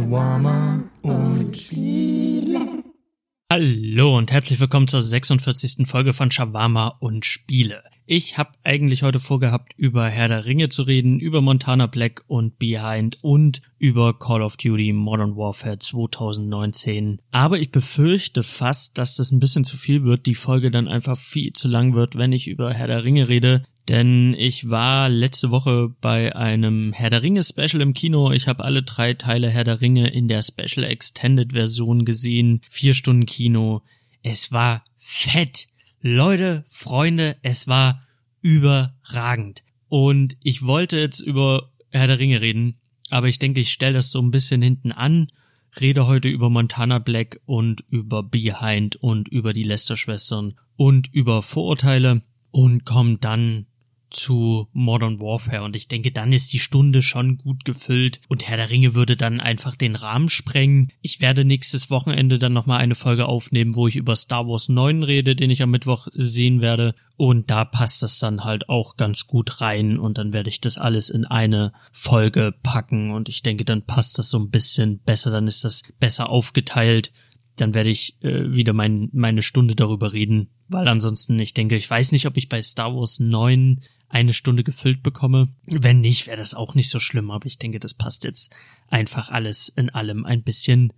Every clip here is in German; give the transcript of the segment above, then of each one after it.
Shawarma und Spiele. Hallo und herzlich willkommen zur 46. Folge von Shawarma und Spiele. Ich habe eigentlich heute vorgehabt, über Herr der Ringe zu reden, über Montana Black und Behind und über Call of Duty Modern Warfare 2019. Aber ich befürchte fast, dass das ein bisschen zu viel wird, die Folge dann einfach viel zu lang wird, wenn ich über Herr der Ringe rede. Denn ich war letzte Woche bei einem Herr der Ringe Special im Kino. Ich habe alle drei Teile Herr der Ringe in der Special Extended Version gesehen. Vier Stunden Kino. Es war fett. Leute, Freunde, es war überragend. Und ich wollte jetzt über Herr der Ringe reden, aber ich denke, ich stelle das so ein bisschen hinten an. Rede heute über Montana Black und über Behind und über die Lester-Schwestern und über Vorurteile und komme dann zu Modern Warfare. Und ich denke, dann ist die Stunde schon gut gefüllt. Und Herr der Ringe würde dann einfach den Rahmen sprengen. Ich werde nächstes Wochenende dann nochmal eine Folge aufnehmen, wo ich über Star Wars 9 rede, den ich am Mittwoch sehen werde. Und da passt das dann halt auch ganz gut rein. Und dann werde ich das alles in eine Folge packen. Und ich denke, dann passt das so ein bisschen besser, dann ist das besser aufgeteilt. Dann werde ich äh, wieder mein, meine Stunde darüber reden, weil ansonsten, ich denke, ich weiß nicht, ob ich bei Star Wars 9 eine Stunde gefüllt bekomme. Wenn nicht, wäre das auch nicht so schlimm, aber ich denke, das passt jetzt einfach alles in allem ein bisschen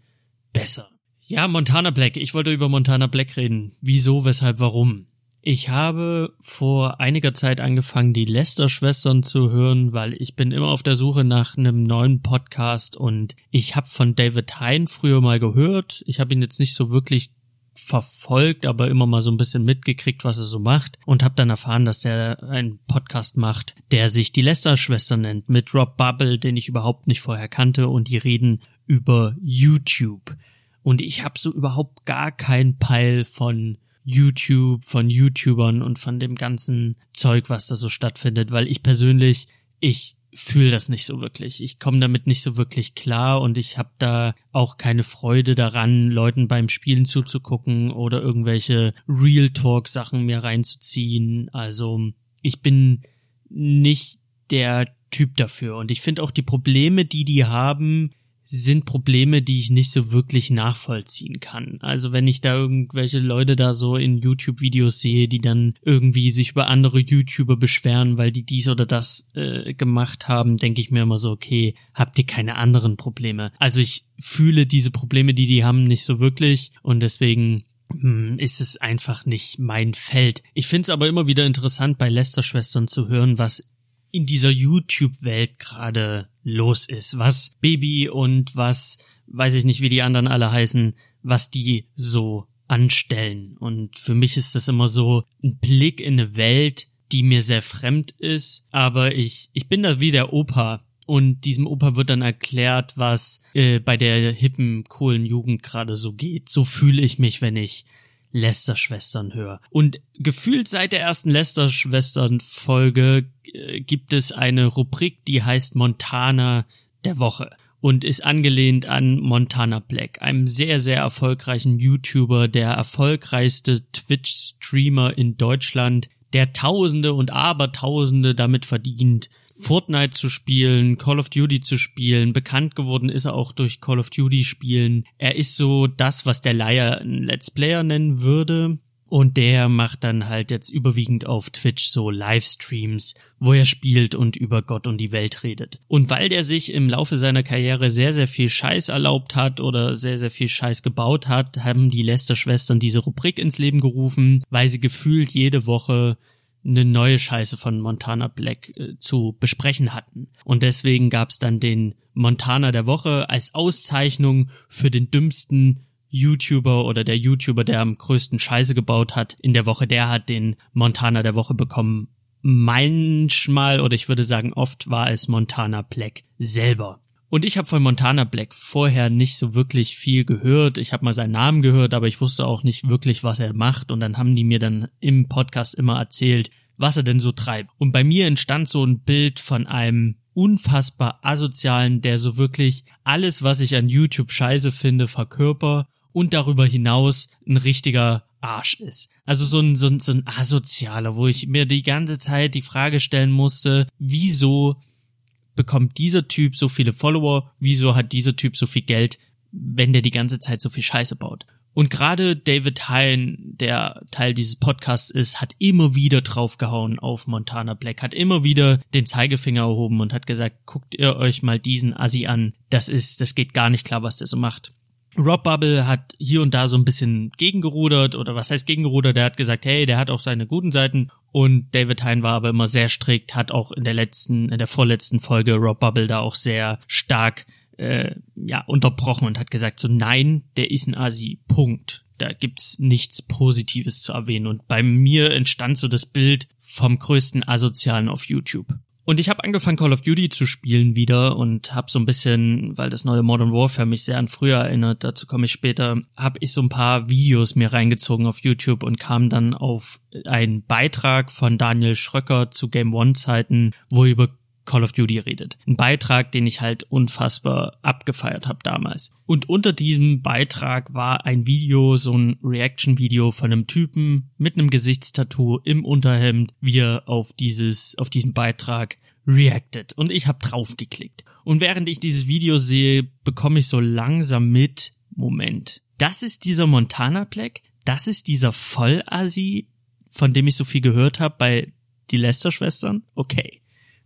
besser. Ja, Montana Black. Ich wollte über Montana Black reden. Wieso, weshalb, warum? Ich habe vor einiger Zeit angefangen, die Lester-Schwestern zu hören, weil ich bin immer auf der Suche nach einem neuen Podcast und ich habe von David Hein früher mal gehört. Ich habe ihn jetzt nicht so wirklich verfolgt, aber immer mal so ein bisschen mitgekriegt, was er so macht und habe dann erfahren, dass der einen Podcast macht, der sich die Lester-Schwester nennt, mit Rob Bubble, den ich überhaupt nicht vorher kannte und die reden über YouTube. Und ich habe so überhaupt gar keinen Peil von YouTube, von YouTubern und von dem ganzen Zeug, was da so stattfindet, weil ich persönlich, ich fühle das nicht so wirklich. Ich komme damit nicht so wirklich klar und ich habe da auch keine Freude daran, Leuten beim Spielen zuzugucken oder irgendwelche Real Talk Sachen mir reinzuziehen. Also ich bin nicht der Typ dafür und ich finde auch die Probleme, die die haben, sind Probleme, die ich nicht so wirklich nachvollziehen kann. Also wenn ich da irgendwelche Leute da so in YouTube-Videos sehe, die dann irgendwie sich über andere YouTuber beschweren, weil die dies oder das äh, gemacht haben, denke ich mir immer so, okay, habt ihr keine anderen Probleme? Also ich fühle diese Probleme, die die haben, nicht so wirklich und deswegen hm, ist es einfach nicht mein Feld. Ich finde es aber immer wieder interessant, bei Lester-Schwestern zu hören, was in dieser YouTube-Welt gerade los ist, was Baby und was, weiß ich nicht, wie die anderen alle heißen, was die so anstellen. Und für mich ist das immer so ein Blick in eine Welt, die mir sehr fremd ist, aber ich, ich bin da wie der Opa. Und diesem Opa wird dann erklärt, was äh, bei der hippen, coolen Jugend gerade so geht. So fühle ich mich, wenn ich Lester-Schwestern höre. Und gefühlt seit der ersten Lester-Schwestern-Folge äh, gibt es eine Rubrik, die heißt Montana der Woche und ist angelehnt an Montana Black, einem sehr, sehr erfolgreichen YouTuber, der erfolgreichste Twitch-Streamer in Deutschland, der Tausende und Abertausende damit verdient, Fortnite zu spielen, Call of Duty zu spielen. Bekannt geworden ist er auch durch Call of Duty Spielen. Er ist so das, was der Leier ein Let's Player nennen würde. Und der macht dann halt jetzt überwiegend auf Twitch so Livestreams, wo er spielt und über Gott und die Welt redet. Und weil der sich im Laufe seiner Karriere sehr, sehr viel Scheiß erlaubt hat oder sehr, sehr viel Scheiß gebaut hat, haben die Lester-Schwestern diese Rubrik ins Leben gerufen, weil sie gefühlt jede Woche eine neue Scheiße von Montana Black äh, zu besprechen hatten. Und deswegen gab's dann den Montana der Woche als Auszeichnung für den dümmsten YouTuber oder der YouTuber, der am größten Scheiße gebaut hat in der Woche, der hat den Montana der Woche bekommen. Manchmal oder ich würde sagen oft war es Montana Black selber. Und ich habe von Montana Black vorher nicht so wirklich viel gehört. Ich habe mal seinen Namen gehört, aber ich wusste auch nicht wirklich, was er macht. Und dann haben die mir dann im Podcast immer erzählt, was er denn so treibt. Und bei mir entstand so ein Bild von einem unfassbar asozialen, der so wirklich alles, was ich an YouTube scheiße finde, verkörper und darüber hinaus ein richtiger Arsch ist. Also so ein, so ein, so ein asozialer, wo ich mir die ganze Zeit die Frage stellen musste, wieso bekommt dieser Typ so viele Follower? Wieso hat dieser Typ so viel Geld, wenn der die ganze Zeit so viel Scheiße baut? Und gerade David Hein, der Teil dieses Podcasts ist, hat immer wieder draufgehauen auf Montana Black, hat immer wieder den Zeigefinger erhoben und hat gesagt, guckt ihr euch mal diesen Assi an. Das ist, das geht gar nicht klar, was der so macht. Rob Bubble hat hier und da so ein bisschen gegengerudert oder was heißt gegengerudert? Der hat gesagt, hey, der hat auch seine guten Seiten und David Hein war aber immer sehr strikt, hat auch in der letzten, in der vorletzten Folge Rob Bubble da auch sehr stark äh, ja unterbrochen und hat gesagt so nein, der ist ein Asi. Punkt. Da gibt's nichts Positives zu erwähnen und bei mir entstand so das Bild vom größten Asozialen auf YouTube. Und ich habe angefangen Call of Duty zu spielen wieder und habe so ein bisschen, weil das neue Modern Warfare mich sehr an früher erinnert, dazu komme ich später, habe ich so ein paar Videos mir reingezogen auf YouTube und kam dann auf einen Beitrag von Daniel Schröcker zu Game One Zeiten, wo er über Call of Duty redet. Ein Beitrag, den ich halt unfassbar abgefeiert habe damals. Und unter diesem Beitrag war ein Video, so ein Reaction-Video von einem Typen mit einem Gesichtstattoo im Unterhemd, wie er auf dieses, auf diesen Beitrag reacted. Und ich habe draufgeklickt. Und während ich dieses Video sehe, bekomme ich so langsam mit, Moment, das ist dieser Montana Black, das ist dieser Vollasi, von dem ich so viel gehört habe bei die Lester-Schwestern? Okay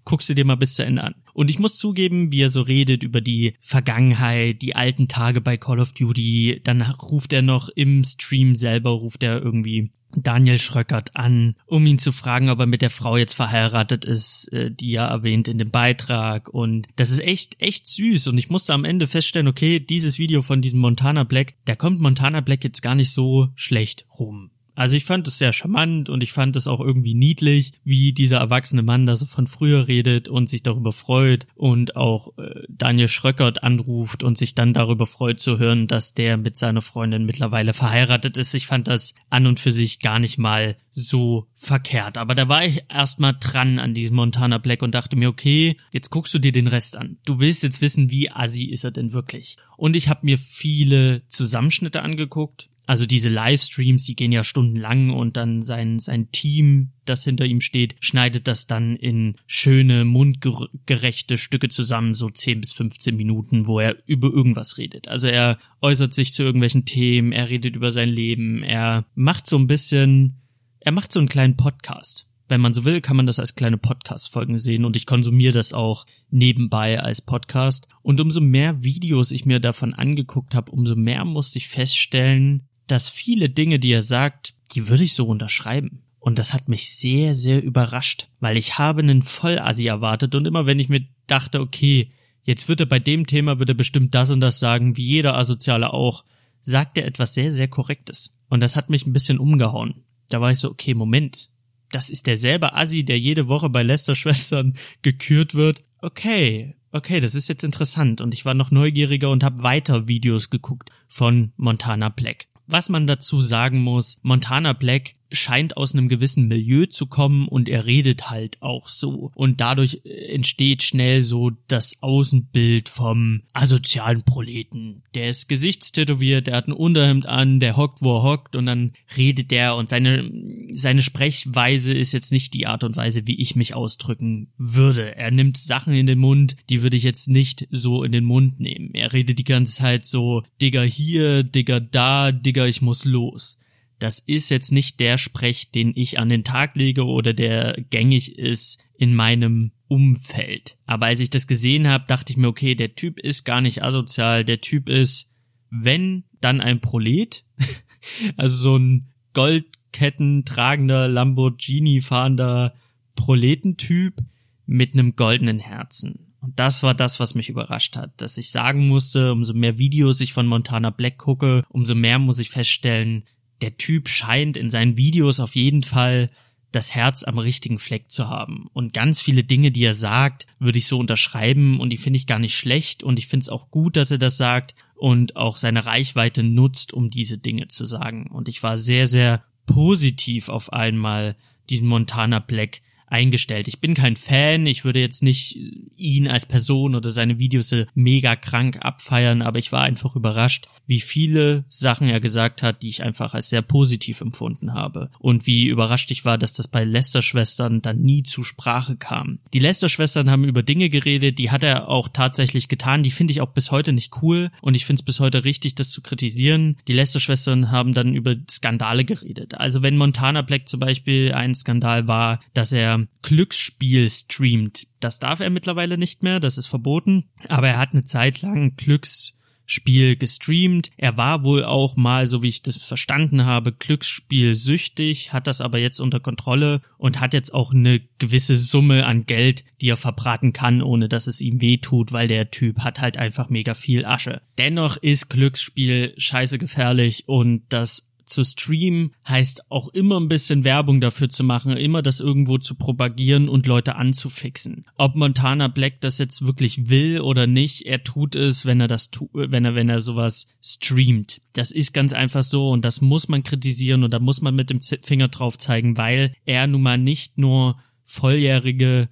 guckst du dir mal bis zu Ende an. Und ich muss zugeben, wie er so redet über die Vergangenheit, die alten Tage bei Call of Duty, dann ruft er noch im Stream selber, ruft er irgendwie Daniel Schröckert an, um ihn zu fragen, ob er mit der Frau jetzt verheiratet ist, äh, die er erwähnt in dem Beitrag. Und das ist echt, echt süß. Und ich musste am Ende feststellen, okay, dieses Video von diesem Montana Black, da kommt Montana Black jetzt gar nicht so schlecht rum. Also ich fand es sehr charmant und ich fand es auch irgendwie niedlich, wie dieser erwachsene Mann da so von früher redet und sich darüber freut und auch äh, Daniel Schröckert anruft und sich dann darüber freut zu hören, dass der mit seiner Freundin mittlerweile verheiratet ist. Ich fand das an und für sich gar nicht mal so verkehrt. Aber da war ich erstmal dran an diesem Montana Black und dachte mir, okay, jetzt guckst du dir den Rest an. Du willst jetzt wissen, wie assi ist er denn wirklich. Und ich habe mir viele Zusammenschnitte angeguckt also diese Livestreams, die gehen ja stundenlang und dann sein, sein Team, das hinter ihm steht, schneidet das dann in schöne, mundgerechte Stücke zusammen, so 10 bis 15 Minuten, wo er über irgendwas redet. Also er äußert sich zu irgendwelchen Themen, er redet über sein Leben, er macht so ein bisschen, er macht so einen kleinen Podcast. Wenn man so will, kann man das als kleine Podcast-Folgen sehen und ich konsumiere das auch nebenbei als Podcast. Und umso mehr Videos ich mir davon angeguckt habe, umso mehr musste ich feststellen, dass viele Dinge, die er sagt, die würde ich so unterschreiben. Und das hat mich sehr, sehr überrascht, weil ich habe einen Vollasi erwartet und immer wenn ich mir dachte, okay, jetzt wird er bei dem Thema, wird er bestimmt das und das sagen, wie jeder Asoziale auch, sagt er etwas sehr, sehr Korrektes. Und das hat mich ein bisschen umgehauen. Da war ich so, okay, Moment, das ist derselbe Assi, der jede Woche bei Lester Schwestern gekürt wird. Okay, okay, das ist jetzt interessant. Und ich war noch neugieriger und habe weiter Videos geguckt von Montana Black. Was man dazu sagen muss, Montana Black scheint aus einem gewissen Milieu zu kommen und er redet halt auch so. Und dadurch äh, entsteht schnell so das Außenbild vom asozialen Proleten. Der ist gesichtstätowiert, der hat ein Unterhemd an, der hockt, wo er hockt und dann redet der und seine, seine Sprechweise ist jetzt nicht die Art und Weise, wie ich mich ausdrücken würde. Er nimmt Sachen in den Mund, die würde ich jetzt nicht so in den Mund nehmen. Er redet die ganze Zeit so, Digger hier, Digger da, Digger, ich muss los das ist jetzt nicht der Sprech, den ich an den Tag lege oder der gängig ist in meinem Umfeld. Aber als ich das gesehen habe, dachte ich mir, okay, der Typ ist gar nicht asozial, der Typ ist, wenn, dann ein Prolet. also so ein Goldketten tragender, Lamborghini fahrender Proletentyp mit einem goldenen Herzen. Und das war das, was mich überrascht hat, dass ich sagen musste, umso mehr Videos ich von Montana Black gucke, umso mehr muss ich feststellen, der Typ scheint in seinen Videos auf jeden Fall das Herz am richtigen Fleck zu haben. Und ganz viele Dinge, die er sagt, würde ich so unterschreiben und die finde ich gar nicht schlecht und ich finde es auch gut, dass er das sagt und auch seine Reichweite nutzt, um diese Dinge zu sagen. Und ich war sehr, sehr positiv auf einmal diesen Montana Black eingestellt. Ich bin kein Fan, ich würde jetzt nicht ihn als Person oder seine Videos mega krank abfeiern, aber ich war einfach überrascht, wie viele Sachen er gesagt hat, die ich einfach als sehr positiv empfunden habe. Und wie überrascht ich war, dass das bei Lester-Schwestern dann nie zu Sprache kam. Die Lester-Schwestern haben über Dinge geredet, die hat er auch tatsächlich getan, die finde ich auch bis heute nicht cool und ich finde es bis heute richtig, das zu kritisieren. Die Lester-Schwestern haben dann über Skandale geredet. Also wenn Montana Black zum Beispiel ein Skandal war, dass er Glücksspiel streamt, das darf er mittlerweile nicht mehr, das ist verboten. Aber er hat eine Zeit lang Glücksspiel gestreamt. Er war wohl auch mal, so wie ich das verstanden habe, Glücksspielsüchtig, hat das aber jetzt unter Kontrolle und hat jetzt auch eine gewisse Summe an Geld, die er verbraten kann, ohne dass es ihm weh tut, weil der Typ hat halt einfach mega viel Asche. Dennoch ist Glücksspiel scheiße gefährlich und das zu streamen heißt auch immer ein bisschen Werbung dafür zu machen, immer das irgendwo zu propagieren und Leute anzufixen. Ob Montana Black das jetzt wirklich will oder nicht, er tut es, wenn er das tut, wenn er wenn er sowas streamt. Das ist ganz einfach so und das muss man kritisieren und da muss man mit dem Finger drauf zeigen, weil er nun mal nicht nur volljährige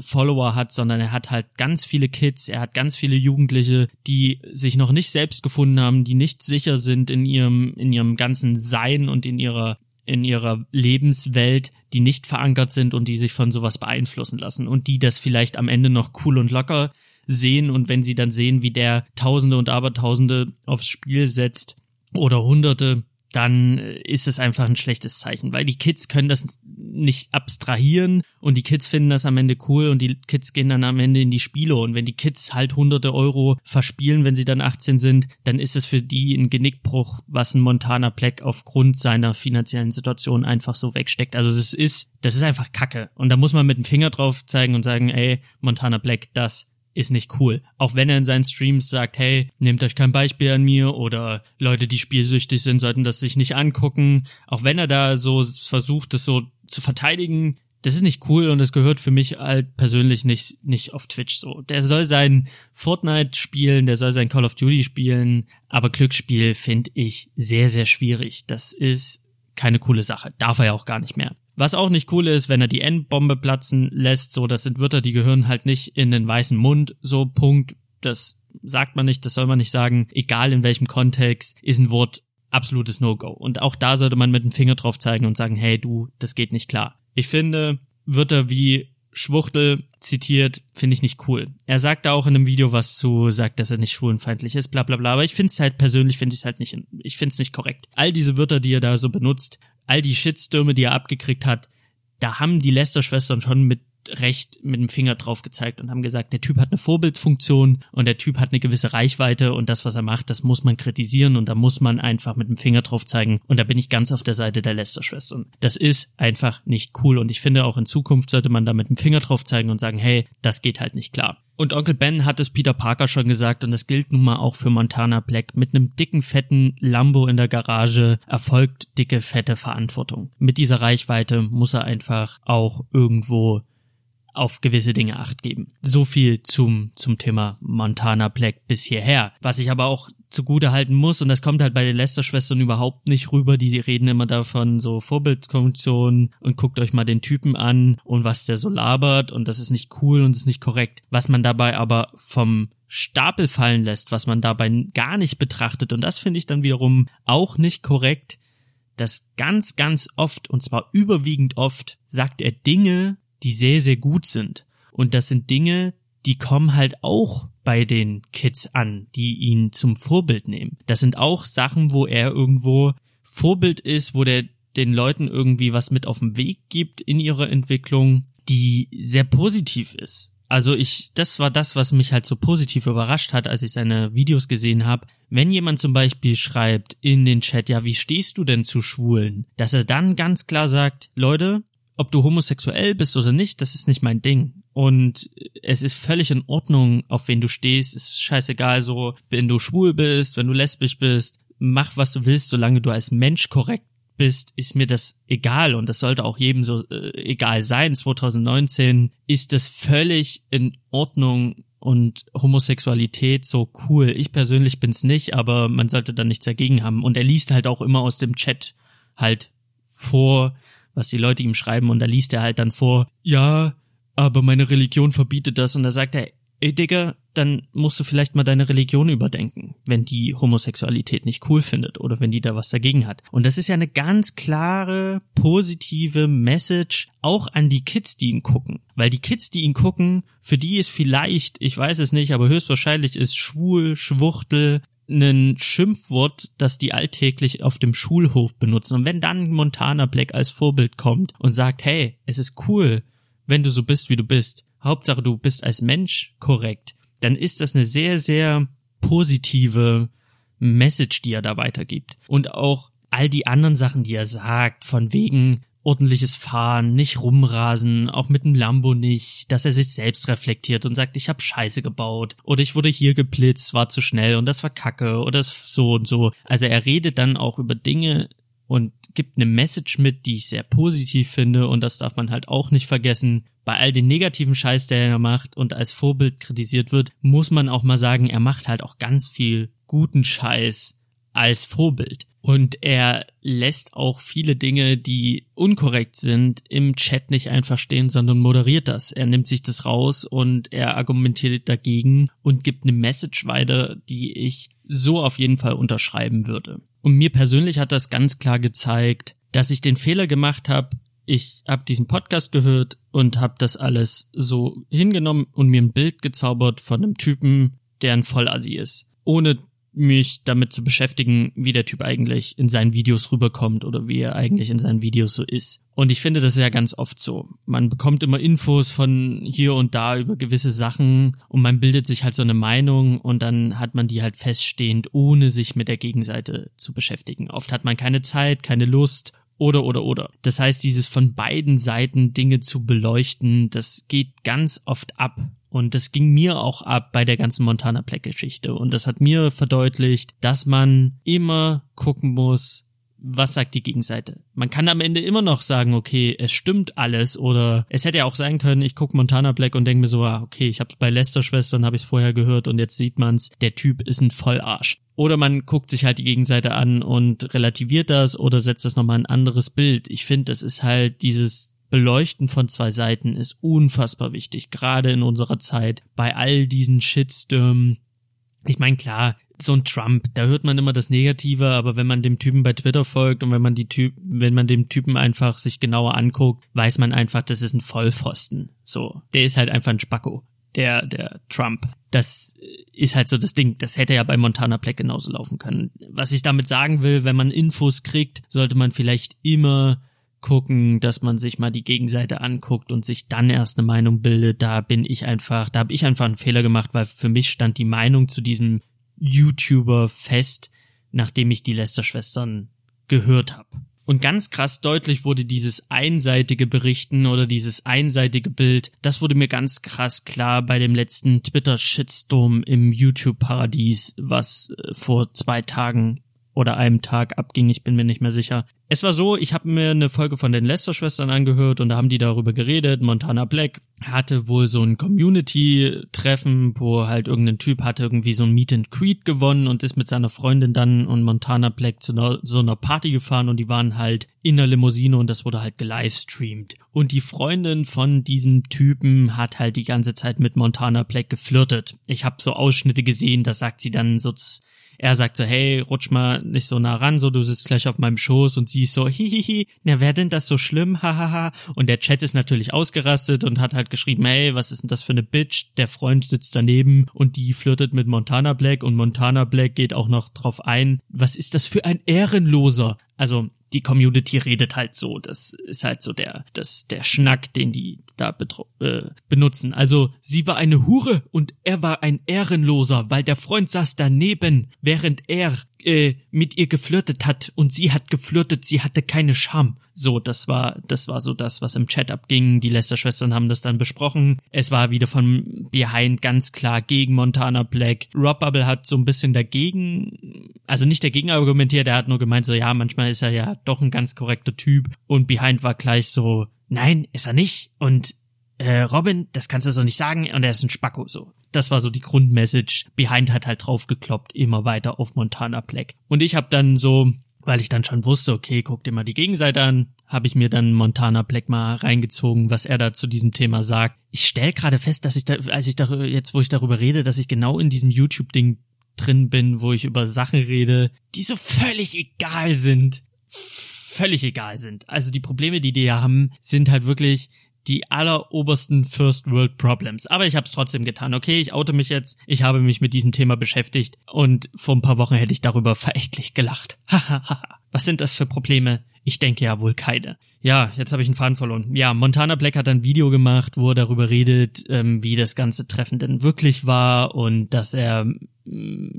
Follower hat, sondern er hat halt ganz viele Kids, er hat ganz viele Jugendliche, die sich noch nicht selbst gefunden haben, die nicht sicher sind in ihrem, in ihrem ganzen Sein und in ihrer, in ihrer Lebenswelt, die nicht verankert sind und die sich von sowas beeinflussen lassen und die das vielleicht am Ende noch cool und locker sehen und wenn sie dann sehen, wie der Tausende und Abertausende aufs Spiel setzt oder Hunderte, dann ist es einfach ein schlechtes Zeichen, weil die Kids können das nicht abstrahieren und die Kids finden das am Ende cool und die Kids gehen dann am Ende in die Spiele und wenn die Kids halt hunderte Euro verspielen, wenn sie dann 18 sind, dann ist es für die ein Genickbruch, was ein Montana Black aufgrund seiner finanziellen Situation einfach so wegsteckt. Also es ist, das ist einfach Kacke und da muss man mit dem Finger drauf zeigen und sagen, ey, Montana Black, das ist nicht cool. Auch wenn er in seinen Streams sagt, hey, nehmt euch kein Beispiel an mir oder Leute, die spielsüchtig sind, sollten das sich nicht angucken. Auch wenn er da so versucht, das so zu verteidigen, das ist nicht cool und das gehört für mich halt persönlich nicht, nicht auf Twitch so. Der soll sein Fortnite spielen, der soll sein Call of Duty spielen, aber Glücksspiel finde ich sehr, sehr schwierig. Das ist keine coole Sache. Darf er ja auch gar nicht mehr. Was auch nicht cool ist, wenn er die Endbombe platzen lässt, so, das sind Wörter, die gehören halt nicht in den weißen Mund, so, Punkt. Das sagt man nicht, das soll man nicht sagen. Egal in welchem Kontext, ist ein Wort absolutes No-Go. Und auch da sollte man mit dem Finger drauf zeigen und sagen, hey, du, das geht nicht klar. Ich finde, Wörter wie Schwuchtel zitiert, finde ich nicht cool. Er sagt da auch in einem Video was zu, sagt, dass er nicht schwulenfeindlich ist, bla bla bla. Aber ich finde es halt persönlich, finde ich es halt nicht, ich finde es nicht korrekt. All diese Wörter, die er da so benutzt, all die Shitstürme, die er abgekriegt hat, da haben die Lester-Schwestern schon mit Recht mit dem Finger drauf gezeigt und haben gesagt, der Typ hat eine Vorbildfunktion und der Typ hat eine gewisse Reichweite und das, was er macht, das muss man kritisieren und da muss man einfach mit dem Finger drauf zeigen und da bin ich ganz auf der Seite der Lester-Schwestern. Das ist einfach nicht cool und ich finde auch in Zukunft sollte man da mit dem Finger drauf zeigen und sagen, hey, das geht halt nicht klar. Und Onkel Ben hat es Peter Parker schon gesagt und das gilt nun mal auch für Montana Black. Mit einem dicken, fetten Lambo in der Garage erfolgt dicke, fette Verantwortung. Mit dieser Reichweite muss er einfach auch irgendwo auf gewisse Dinge acht geben. So viel zum, zum Thema Montana Black bis hierher. Was ich aber auch zugute halten muss, und das kommt halt bei den Lester-Schwestern überhaupt nicht rüber, die reden immer davon, so Vorbildfunktion und guckt euch mal den Typen an und was der so labert und das ist nicht cool und ist nicht korrekt. Was man dabei aber vom Stapel fallen lässt, was man dabei gar nicht betrachtet und das finde ich dann wiederum auch nicht korrekt, dass ganz, ganz oft, und zwar überwiegend oft, sagt er Dinge, die sehr, sehr gut sind. Und das sind Dinge, die kommen halt auch bei den Kids an, die ihn zum Vorbild nehmen. Das sind auch Sachen, wo er irgendwo Vorbild ist, wo der den Leuten irgendwie was mit auf den Weg gibt in ihrer Entwicklung, die sehr positiv ist. Also ich, das war das, was mich halt so positiv überrascht hat, als ich seine Videos gesehen habe. Wenn jemand zum Beispiel schreibt in den Chat, ja, wie stehst du denn zu Schwulen? Dass er dann ganz klar sagt, Leute, ob du homosexuell bist oder nicht, das ist nicht mein Ding. Und es ist völlig in Ordnung, auf wen du stehst. Es ist scheißegal so, wenn du schwul bist, wenn du lesbisch bist, mach was du willst, solange du als Mensch korrekt bist, ist mir das egal und das sollte auch jedem so äh, egal sein. 2019 ist das völlig in Ordnung und Homosexualität so cool. Ich persönlich bin's nicht, aber man sollte da nichts dagegen haben. Und er liest halt auch immer aus dem Chat halt vor, was die Leute ihm schreiben und da liest er halt dann vor, ja, aber meine Religion verbietet das und da sagt er, ey Digga, dann musst du vielleicht mal deine Religion überdenken, wenn die Homosexualität nicht cool findet oder wenn die da was dagegen hat. Und das ist ja eine ganz klare, positive Message auch an die Kids, die ihn gucken. Weil die Kids, die ihn gucken, für die ist vielleicht, ich weiß es nicht, aber höchstwahrscheinlich ist schwul, Schwuchtel, ein Schimpfwort, das die alltäglich auf dem Schulhof benutzen. Und wenn dann Montana Black als Vorbild kommt und sagt, hey, es ist cool, wenn du so bist, wie du bist, Hauptsache du bist als Mensch korrekt, dann ist das eine sehr, sehr positive Message, die er da weitergibt. Und auch all die anderen Sachen, die er sagt, von wegen ordentliches Fahren, nicht rumrasen, auch mit dem Lambo nicht, dass er sich selbst reflektiert und sagt, ich habe Scheiße gebaut oder ich wurde hier geblitzt, war zu schnell und das war Kacke oder so und so. Also er redet dann auch über Dinge, und gibt eine Message mit, die ich sehr positiv finde und das darf man halt auch nicht vergessen. Bei all den negativen Scheiß, der er macht und als Vorbild kritisiert wird, muss man auch mal sagen, er macht halt auch ganz viel guten Scheiß als Vorbild. Und er lässt auch viele Dinge, die unkorrekt sind, im Chat nicht einfach stehen, sondern moderiert das. Er nimmt sich das raus und er argumentiert dagegen und gibt eine Message weiter, die ich so auf jeden Fall unterschreiben würde. Und mir persönlich hat das ganz klar gezeigt, dass ich den Fehler gemacht habe. Ich habe diesen Podcast gehört und habe das alles so hingenommen und mir ein Bild gezaubert von einem Typen, der ein Vollassi ist, ohne mich damit zu beschäftigen, wie der Typ eigentlich in seinen Videos rüberkommt oder wie er eigentlich in seinen Videos so ist. Und ich finde das ist ja ganz oft so. Man bekommt immer Infos von hier und da über gewisse Sachen und man bildet sich halt so eine Meinung und dann hat man die halt feststehend, ohne sich mit der Gegenseite zu beschäftigen. Oft hat man keine Zeit, keine Lust oder oder oder. Das heißt, dieses von beiden Seiten Dinge zu beleuchten, das geht ganz oft ab und das ging mir auch ab bei der ganzen Montana Black Geschichte. Und das hat mir verdeutlicht, dass man immer gucken muss, was sagt die Gegenseite? Man kann am Ende immer noch sagen, okay, es stimmt alles oder es hätte ja auch sein können, ich gucke Montana Black und denke mir so, ah, okay, ich hab's bei Lester Schwestern, habe ich vorher gehört und jetzt sieht man's, der Typ ist ein Vollarsch. Oder man guckt sich halt die Gegenseite an und relativiert das oder setzt das nochmal ein anderes Bild. Ich finde, das ist halt dieses Beleuchten von zwei Seiten ist unfassbar wichtig, gerade in unserer Zeit, bei all diesen Shitstürmen. Ich meine, klar, so ein Trump, da hört man immer das Negative, aber wenn man dem Typen bei Twitter folgt und wenn man die Typ, wenn man dem Typen einfach sich genauer anguckt, weiß man einfach, das ist ein Vollpfosten. So, der ist halt einfach ein Spacko, der, der Trump. Das ist halt so das Ding. Das hätte ja bei Montana Black genauso laufen können. Was ich damit sagen will, wenn man Infos kriegt, sollte man vielleicht immer gucken, dass man sich mal die Gegenseite anguckt und sich dann erst eine Meinung bildet. Da bin ich einfach, da habe ich einfach einen Fehler gemacht, weil für mich stand die Meinung zu diesem YouTuber fest, nachdem ich die Lester-Schwestern gehört habe. Und ganz krass deutlich wurde dieses einseitige Berichten oder dieses einseitige Bild, das wurde mir ganz krass klar bei dem letzten Twitter-Shitstorm im YouTube-Paradies, was äh, vor zwei Tagen oder einem Tag abging, ich bin mir nicht mehr sicher. Es war so, ich habe mir eine Folge von den Lester-Schwestern angehört und da haben die darüber geredet. Montana Black hatte wohl so ein Community-Treffen, wo halt irgendein Typ hatte irgendwie so ein Meet and Greet gewonnen und ist mit seiner Freundin dann und Montana Black zu einer, so einer Party gefahren und die waren halt in der Limousine und das wurde halt gelivestreamt. Und die Freundin von diesem Typen hat halt die ganze Zeit mit Montana Black geflirtet. Ich habe so Ausschnitte gesehen, da sagt sie dann so er sagt so, hey, rutsch mal nicht so nah ran, so du sitzt gleich auf meinem Schoß und sie ist so, hihihi, na, wer denn das so schlimm, hahaha. Und der Chat ist natürlich ausgerastet und hat halt geschrieben, hey, was ist denn das für eine Bitch? Der Freund sitzt daneben und die flirtet mit Montana Black und Montana Black geht auch noch drauf ein, was ist das für ein Ehrenloser? Also die Community redet halt so. Das ist halt so der, das, der Schnack, den die da äh, benutzen. Also sie war eine Hure und er war ein Ehrenloser, weil der Freund saß daneben, während er äh, mit ihr geflirtet hat und sie hat geflirtet, sie hatte keine Scham. So, das war, das war so das, was im Chat abging. Die Lester-Schwestern haben das dann besprochen. Es war wieder von Behind ganz klar gegen Montana Black. Rob Bubble hat so ein bisschen dagegen, also nicht dagegen argumentiert, er hat nur gemeint, so ja, manchmal ist er ja doch ein ganz korrekter Typ. Und Behind war gleich so, nein, ist er nicht. Und äh, Robin, das kannst du so nicht sagen, und er ist ein Spacko, so. Das war so die Grundmessage. Behind hat halt draufgekloppt, immer weiter auf Montana Black. Und ich habe dann so weil ich dann schon wusste, okay, guck dir mal die Gegenseite an, habe ich mir dann Montana Black mal reingezogen, was er da zu diesem Thema sagt. Ich stell gerade fest, dass ich da, als ich da, jetzt wo ich darüber rede, dass ich genau in diesem YouTube-Ding drin bin, wo ich über Sachen rede, die so völlig egal sind. Völlig egal sind. Also die Probleme, die die haben, sind halt wirklich die allerobersten First World Problems. Aber ich habe es trotzdem getan. Okay, ich oute mich jetzt. Ich habe mich mit diesem Thema beschäftigt und vor ein paar Wochen hätte ich darüber verächtlich gelacht. Was sind das für Probleme? Ich denke ja wohl keine. Ja, jetzt habe ich einen Faden verloren. Ja, Montana Black hat ein Video gemacht, wo er darüber redet, ähm, wie das ganze Treffen denn wirklich war und dass er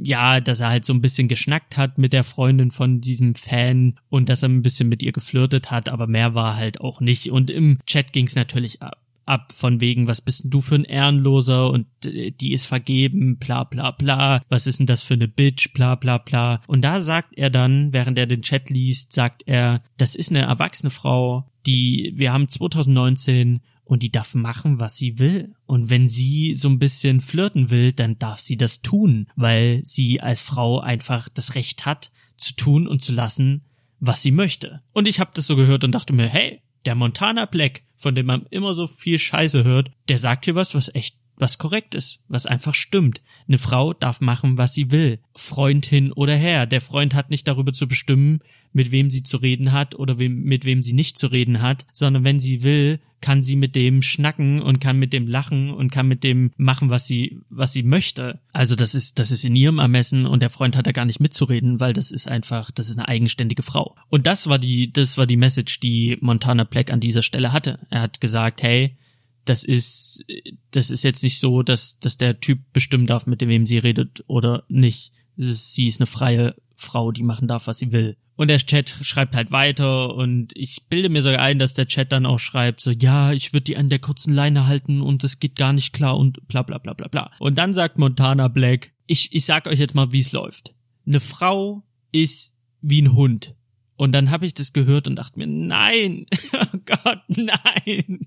ja, dass er halt so ein bisschen geschnackt hat mit der Freundin von diesem Fan und dass er ein bisschen mit ihr geflirtet hat, aber mehr war halt auch nicht. Und im Chat ging's natürlich ab ab von wegen, was bist denn du für ein Ehrenloser und äh, die ist vergeben, bla bla bla, was ist denn das für eine Bitch, bla bla bla. Und da sagt er dann, während er den Chat liest, sagt er, das ist eine erwachsene Frau, die, wir haben 2019 und die darf machen, was sie will. Und wenn sie so ein bisschen flirten will, dann darf sie das tun, weil sie als Frau einfach das Recht hat, zu tun und zu lassen, was sie möchte. Und ich habe das so gehört und dachte mir, hey, der Montana Black, von dem man immer so viel Scheiße hört, der sagt hier was, was echt was korrekt ist, was einfach stimmt. Eine Frau darf machen, was sie will. Freund hin oder her. Der Freund hat nicht darüber zu bestimmen, mit wem sie zu reden hat oder wem, mit wem sie nicht zu reden hat, sondern wenn sie will, kann sie mit dem schnacken und kann mit dem lachen und kann mit dem machen, was sie, was sie möchte. Also das ist, das ist in ihrem Ermessen und der Freund hat da gar nicht mitzureden, weil das ist einfach, das ist eine eigenständige Frau. Und das war die, das war die Message, die Montana Black an dieser Stelle hatte. Er hat gesagt, hey, das ist, das ist jetzt nicht so, dass, dass der Typ bestimmen darf, mit wem sie redet oder nicht. Sie ist eine freie Frau, die machen darf, was sie will. Und der Chat schreibt halt weiter und ich bilde mir sogar ein, dass der Chat dann auch schreibt, so, ja, ich würde die an der kurzen Leine halten und es geht gar nicht klar und bla bla bla bla bla. Und dann sagt Montana Black, ich, ich sag euch jetzt mal, wie es läuft. Eine Frau ist wie ein Hund. Und dann habe ich das gehört und dachte mir, nein, oh Gott, nein.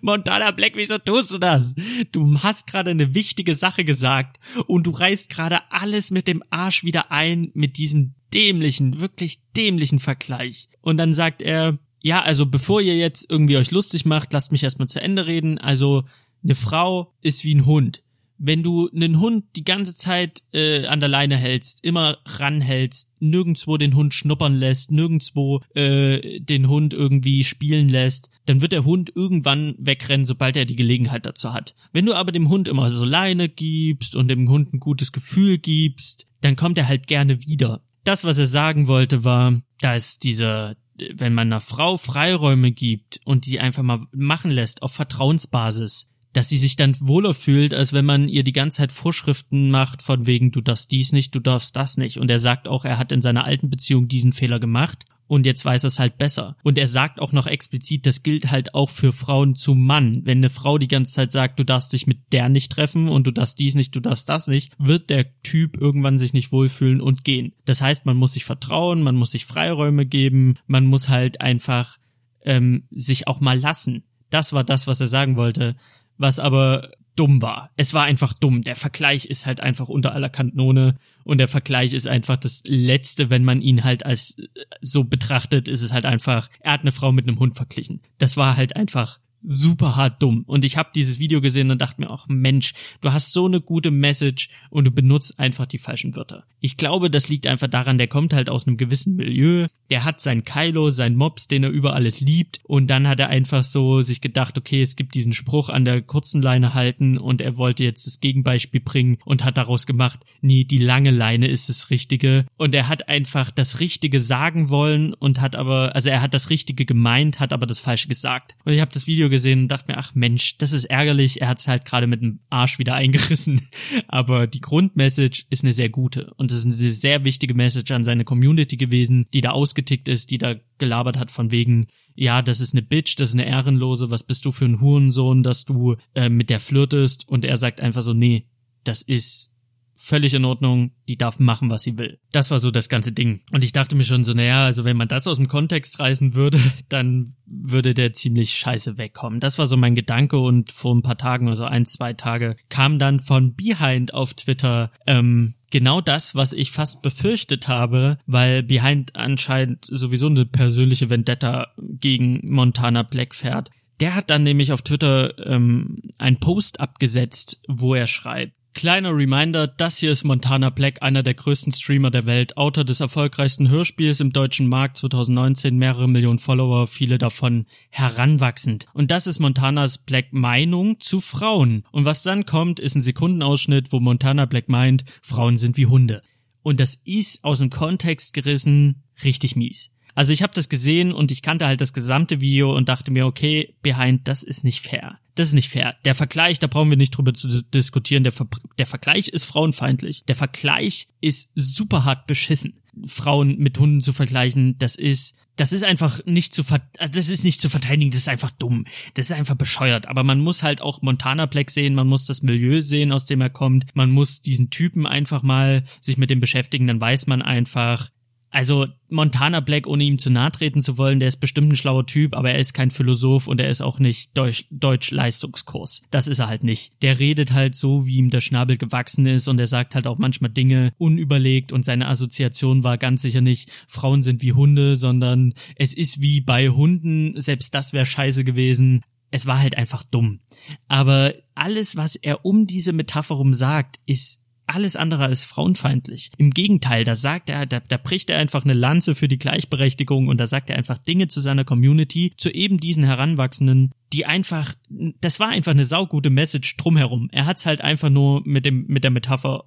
Montana Black, wieso tust du das? Du hast gerade eine wichtige Sache gesagt und du reißt gerade alles mit dem Arsch wieder ein mit diesem dämlichen, wirklich dämlichen Vergleich. Und dann sagt er, ja, also bevor ihr jetzt irgendwie euch lustig macht, lasst mich erstmal zu Ende reden. Also eine Frau ist wie ein Hund wenn du einen Hund die ganze Zeit äh, an der Leine hältst, immer ranhältst, nirgendwo den Hund schnuppern lässt, nirgendwo äh, den Hund irgendwie spielen lässt, dann wird der Hund irgendwann wegrennen, sobald er die Gelegenheit dazu hat. Wenn du aber dem Hund immer so Leine gibst und dem Hund ein gutes Gefühl gibst, dann kommt er halt gerne wieder. Das, was er sagen wollte, war, da ist dieser, wenn man einer Frau Freiräume gibt und die einfach mal machen lässt auf Vertrauensbasis, dass sie sich dann wohler fühlt, als wenn man ihr die ganze Zeit Vorschriften macht von wegen du darfst dies nicht, du darfst das nicht. Und er sagt auch, er hat in seiner alten Beziehung diesen Fehler gemacht und jetzt weiß er es halt besser. Und er sagt auch noch explizit, das gilt halt auch für Frauen zu Mann. Wenn eine Frau die ganze Zeit sagt, du darfst dich mit der nicht treffen und du darfst dies nicht, du darfst das nicht, wird der Typ irgendwann sich nicht wohlfühlen und gehen. Das heißt, man muss sich vertrauen, man muss sich Freiräume geben, man muss halt einfach ähm, sich auch mal lassen. Das war das, was er sagen wollte was aber dumm war. Es war einfach dumm. Der Vergleich ist halt einfach unter aller Kanone und der Vergleich ist einfach das Letzte, wenn man ihn halt als äh, so betrachtet, ist es halt einfach, er hat eine Frau mit einem Hund verglichen. Das war halt einfach super hart dumm. Und ich habe dieses Video gesehen und dachte mir auch, Mensch, du hast so eine gute Message und du benutzt einfach die falschen Wörter. Ich glaube, das liegt einfach daran, der kommt halt aus einem gewissen Milieu, der hat sein Kylo, sein Mops, den er über alles liebt und dann hat er einfach so sich gedacht, okay, es gibt diesen Spruch an der kurzen Leine halten und er wollte jetzt das Gegenbeispiel bringen und hat daraus gemacht, nee, die lange Leine ist das Richtige und er hat einfach das Richtige sagen wollen und hat aber, also er hat das Richtige gemeint, hat aber das Falsche gesagt. Und ich habe das Video gesehen und dachte mir, ach Mensch, das ist ärgerlich. Er hat es halt gerade mit dem Arsch wieder eingerissen. Aber die Grundmessage ist eine sehr gute und es ist eine sehr wichtige Message an seine Community gewesen, die da ausgetickt ist, die da gelabert hat von wegen, ja, das ist eine Bitch, das ist eine Ehrenlose, was bist du für ein Hurensohn, dass du äh, mit der flirtest und er sagt einfach so, nee, das ist völlig in Ordnung, die darf machen, was sie will. Das war so das ganze Ding. Und ich dachte mir schon so, naja, also wenn man das aus dem Kontext reißen würde, dann würde der ziemlich scheiße wegkommen. Das war so mein Gedanke und vor ein paar Tagen, also ein, zwei Tage, kam dann von Behind auf Twitter ähm, genau das, was ich fast befürchtet habe, weil Behind anscheinend sowieso eine persönliche Vendetta gegen Montana Black fährt. Der hat dann nämlich auf Twitter ähm, einen Post abgesetzt, wo er schreibt, Kleiner Reminder, das hier ist Montana Black, einer der größten Streamer der Welt, Autor des erfolgreichsten Hörspiels im deutschen Markt 2019, mehrere Millionen Follower, viele davon heranwachsend. Und das ist Montanas Black Meinung zu Frauen. Und was dann kommt, ist ein Sekundenausschnitt, wo Montana Black meint, Frauen sind wie Hunde. Und das ist aus dem Kontext gerissen richtig mies. Also ich habe das gesehen und ich kannte halt das gesamte Video und dachte mir, okay, Behind, das ist nicht fair. Das ist nicht fair. Der Vergleich, da brauchen wir nicht drüber zu diskutieren. Der, Ver der Vergleich ist frauenfeindlich. Der Vergleich ist super hart beschissen. Frauen mit Hunden zu vergleichen, das ist das ist einfach nicht zu ver also das ist nicht zu verteidigen, das ist einfach dumm. Das ist einfach bescheuert, aber man muss halt auch Montana Black sehen, man muss das Milieu sehen, aus dem er kommt. Man muss diesen Typen einfach mal sich mit dem beschäftigen, dann weiß man einfach, also Montana Black, ohne ihm zu nahe treten zu wollen, der ist bestimmt ein schlauer Typ, aber er ist kein Philosoph und er ist auch nicht Deutsch, Deutsch Leistungskurs. Das ist er halt nicht. Der redet halt so, wie ihm der Schnabel gewachsen ist und er sagt halt auch manchmal Dinge unüberlegt und seine Assoziation war ganz sicher nicht, Frauen sind wie Hunde, sondern es ist wie bei Hunden, selbst das wäre scheiße gewesen. Es war halt einfach dumm. Aber alles, was er um diese Metapher rum sagt, ist alles andere als frauenfeindlich. Im Gegenteil, da sagt er, da, da bricht er einfach eine Lanze für die Gleichberechtigung und da sagt er einfach Dinge zu seiner Community, zu eben diesen Heranwachsenden, die einfach, das war einfach eine saugute Message drumherum. Er hat's halt einfach nur mit dem, mit der Metapher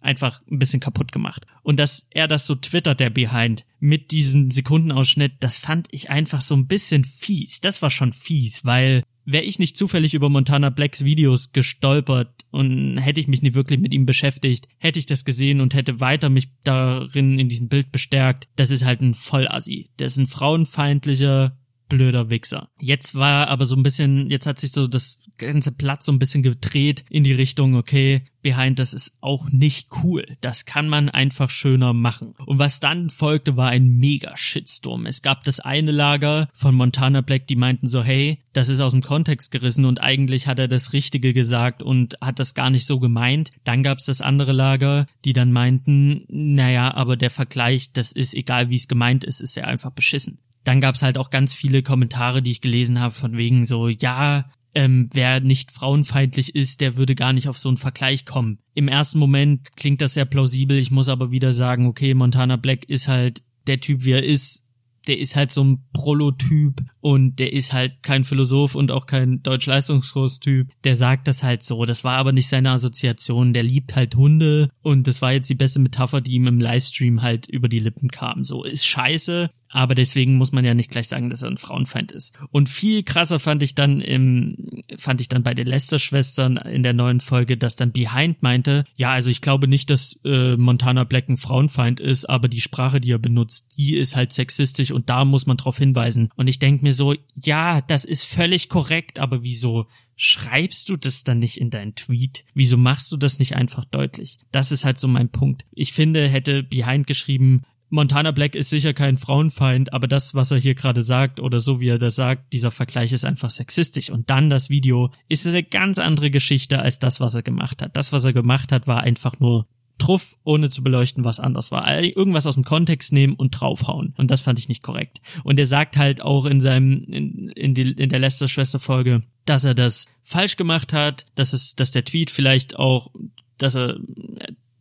einfach ein bisschen kaputt gemacht. Und dass er das so twittert, der Behind, mit diesem Sekundenausschnitt, das fand ich einfach so ein bisschen fies. Das war schon fies, weil wäre ich nicht zufällig über Montana Blacks Videos gestolpert und hätte ich mich nicht wirklich mit ihm beschäftigt, hätte ich das gesehen und hätte weiter mich darin in diesem Bild bestärkt, das ist halt ein Vollassi. Der ist ein frauenfeindlicher, blöder Wichser. Jetzt war aber so ein bisschen, jetzt hat sich so das ganze Platz so ein bisschen gedreht in die Richtung, okay, Behind, das ist auch nicht cool. Das kann man einfach schöner machen. Und was dann folgte, war ein mega Shitstorm. Es gab das eine Lager von Montana Black, die meinten so, hey, das ist aus dem Kontext gerissen und eigentlich hat er das Richtige gesagt und hat das gar nicht so gemeint. Dann gab es das andere Lager, die dann meinten, naja, aber der Vergleich, das ist egal, wie es gemeint ist, ist ja einfach beschissen dann gab's halt auch ganz viele Kommentare, die ich gelesen habe, von wegen so, ja, ähm, wer nicht frauenfeindlich ist, der würde gar nicht auf so einen Vergleich kommen. Im ersten Moment klingt das sehr plausibel, ich muss aber wieder sagen, okay, Montana Black ist halt der Typ, wie er ist, der ist halt so ein Prolotyp und der ist halt kein Philosoph und auch kein Deutsch-Leistungskurs-Typ. Der sagt das halt so. Das war aber nicht seine Assoziation. Der liebt halt Hunde und das war jetzt die beste Metapher, die ihm im Livestream halt über die Lippen kam. So ist scheiße, aber deswegen muss man ja nicht gleich sagen, dass er ein Frauenfeind ist. Und viel krasser fand ich dann im, fand ich dann bei den Lester-Schwestern in der neuen Folge, dass dann Behind meinte, ja, also ich glaube nicht, dass äh, Montana Black ein Frauenfeind ist, aber die Sprache, die er benutzt, die ist halt sexistisch und da muss man drauf hinweisen. Und ich denke mir so, ja, das ist völlig korrekt, aber wieso schreibst du das dann nicht in deinen Tweet? Wieso machst du das nicht einfach deutlich? Das ist halt so mein Punkt. Ich finde, hätte Behind geschrieben, Montana Black ist sicher kein Frauenfeind, aber das, was er hier gerade sagt oder so wie er das sagt, dieser Vergleich ist einfach sexistisch. Und dann das Video ist eine ganz andere Geschichte als das, was er gemacht hat. Das, was er gemacht hat, war einfach nur Truff, ohne zu beleuchten, was anders war. Irgendwas aus dem Kontext nehmen und draufhauen. Und das fand ich nicht korrekt. Und er sagt halt auch in seinem, in, in, die, in der Lester-Schwester-Folge, dass er das falsch gemacht hat, dass es, dass der Tweet vielleicht auch, dass er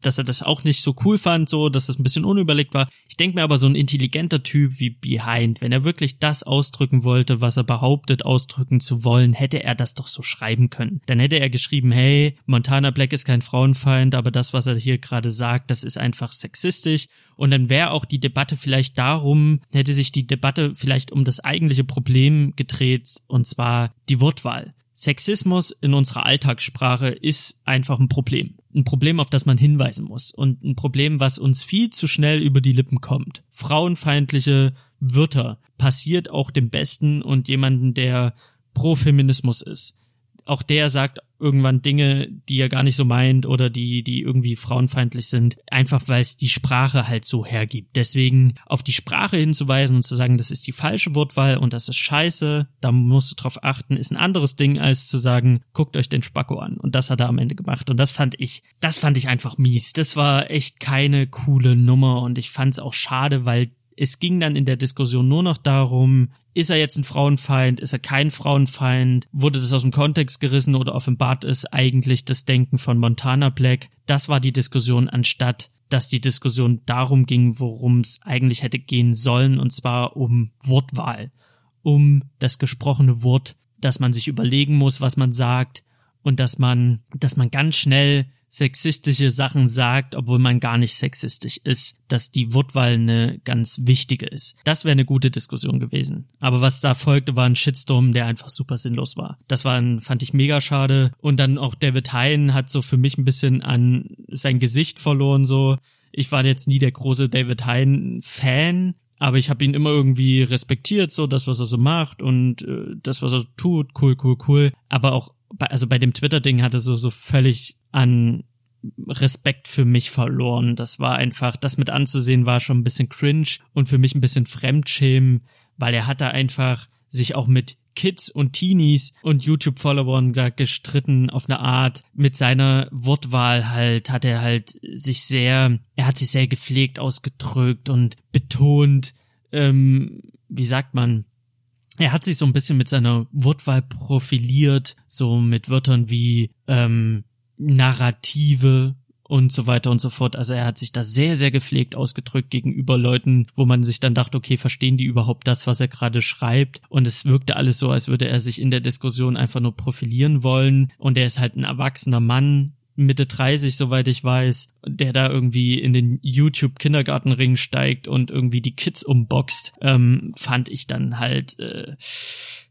dass er das auch nicht so cool fand, so, dass es ein bisschen unüberlegt war. Ich denke mir aber, so ein intelligenter Typ wie Behind, wenn er wirklich das ausdrücken wollte, was er behauptet, ausdrücken zu wollen, hätte er das doch so schreiben können. Dann hätte er geschrieben, hey, Montana Black ist kein Frauenfeind, aber das, was er hier gerade sagt, das ist einfach sexistisch. Und dann wäre auch die Debatte vielleicht darum, hätte sich die Debatte vielleicht um das eigentliche Problem gedreht, und zwar die Wortwahl. Sexismus in unserer Alltagssprache ist einfach ein Problem. Ein Problem, auf das man hinweisen muss. Und ein Problem, was uns viel zu schnell über die Lippen kommt. Frauenfeindliche Wörter passiert auch dem Besten und jemanden, der pro Feminismus ist. Auch der sagt irgendwann Dinge, die er gar nicht so meint oder die, die irgendwie frauenfeindlich sind, einfach weil es die Sprache halt so hergibt. Deswegen auf die Sprache hinzuweisen und zu sagen, das ist die falsche Wortwahl und das ist scheiße, da musst du drauf achten, ist ein anderes Ding, als zu sagen, guckt euch den Spacko an. Und das hat er am Ende gemacht. Und das fand ich, das fand ich einfach mies. Das war echt keine coole Nummer und ich fand es auch schade, weil es ging dann in der Diskussion nur noch darum, ist er jetzt ein Frauenfeind, ist er kein Frauenfeind, wurde das aus dem Kontext gerissen oder offenbart ist eigentlich das Denken von Montana Black. Das war die Diskussion, anstatt dass die Diskussion darum ging, worum es eigentlich hätte gehen sollen, und zwar um Wortwahl, um das gesprochene Wort, dass man sich überlegen muss, was man sagt und dass man, dass man ganz schnell sexistische Sachen sagt, obwohl man gar nicht sexistisch ist, dass die Wortwahl eine ganz wichtige ist. Das wäre eine gute Diskussion gewesen. Aber was da folgte, war ein Shitstorm, der einfach super sinnlos war. Das war ein, fand ich mega schade. Und dann auch David Hein hat so für mich ein bisschen an sein Gesicht verloren, so. Ich war jetzt nie der große David Hein Fan, aber ich habe ihn immer irgendwie respektiert, so das, was er so macht und äh, das, was er tut, cool, cool, cool. Aber auch also bei dem Twitter-Ding hatte so so völlig an Respekt für mich verloren. Das war einfach, das mit anzusehen war schon ein bisschen cringe und für mich ein bisschen Fremdschämen, weil er hat da einfach sich auch mit Kids und Teenies und YouTube-Followern da gestritten auf eine Art. Mit seiner Wortwahl halt hat er halt sich sehr, er hat sich sehr gepflegt ausgedrückt und betont, ähm, wie sagt man, er hat sich so ein bisschen mit seiner Wortwahl profiliert, so mit Wörtern wie ähm, Narrative und so weiter und so fort. Also er hat sich da sehr, sehr gepflegt ausgedrückt gegenüber Leuten, wo man sich dann dachte, okay, verstehen die überhaupt das, was er gerade schreibt? Und es wirkte alles so, als würde er sich in der Diskussion einfach nur profilieren wollen. Und er ist halt ein erwachsener Mann, Mitte 30, soweit ich weiß, der da irgendwie in den YouTube-Kindergartenring steigt und irgendwie die Kids umboxt, ähm, fand ich dann halt äh,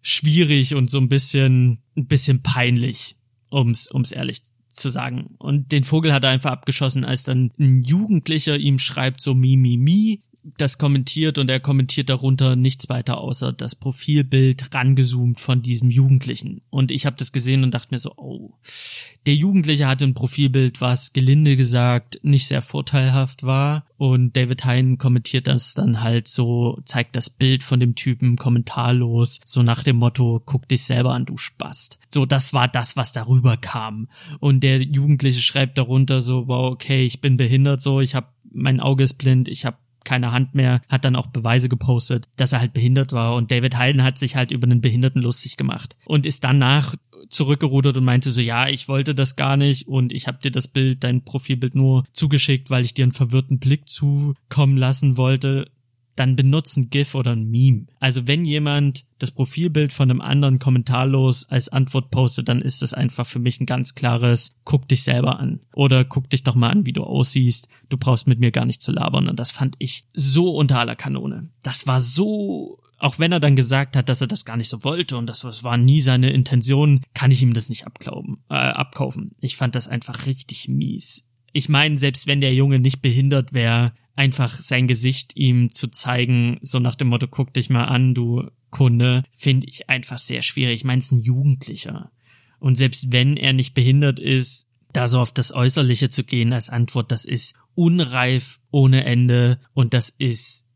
schwierig und so ein bisschen, ein bisschen peinlich, ums, ums ehrlich zu sagen. Und den Vogel hat er einfach abgeschossen, als dann ein Jugendlicher ihm schreibt so mi, mi, mi, das kommentiert und er kommentiert darunter nichts weiter außer das Profilbild rangezoomt von diesem Jugendlichen. Und ich habe das gesehen und dachte mir so, oh, der Jugendliche hatte ein Profilbild, was gelinde gesagt nicht sehr vorteilhaft war. Und David Hein kommentiert das dann halt so, zeigt das Bild von dem Typen kommentarlos, so nach dem Motto, guck dich selber an, du Spast. So, das war das, was darüber kam. Und der Jugendliche schreibt darunter so, wow, okay, ich bin behindert, so, ich habe mein Auge ist blind, ich habe keine Hand mehr, hat dann auch Beweise gepostet, dass er halt behindert war. Und David Heiden hat sich halt über einen Behinderten lustig gemacht und ist danach zurückgerudert und meinte so, ja, ich wollte das gar nicht und ich habe dir das Bild, dein Profilbild nur zugeschickt, weil ich dir einen verwirrten Blick zukommen lassen wollte dann benutzen GIF oder ein Meme. Also wenn jemand das Profilbild von einem anderen kommentarlos als Antwort postet, dann ist das einfach für mich ein ganz klares, guck dich selber an. Oder guck dich doch mal an, wie du aussiehst. Du brauchst mit mir gar nicht zu labern. Und das fand ich so unter aller Kanone. Das war so auch wenn er dann gesagt hat, dass er das gar nicht so wollte und das war nie seine Intention, kann ich ihm das nicht abglauben, äh, abkaufen. Ich fand das einfach richtig mies. Ich meine, selbst wenn der Junge nicht behindert wäre, einfach sein Gesicht ihm zu zeigen, so nach dem Motto, guck dich mal an, du Kunde, finde ich einfach sehr schwierig. Ich meine, es ist ein Jugendlicher. Und selbst wenn er nicht behindert ist, da so auf das Äußerliche zu gehen als Antwort, das ist unreif ohne Ende und das ist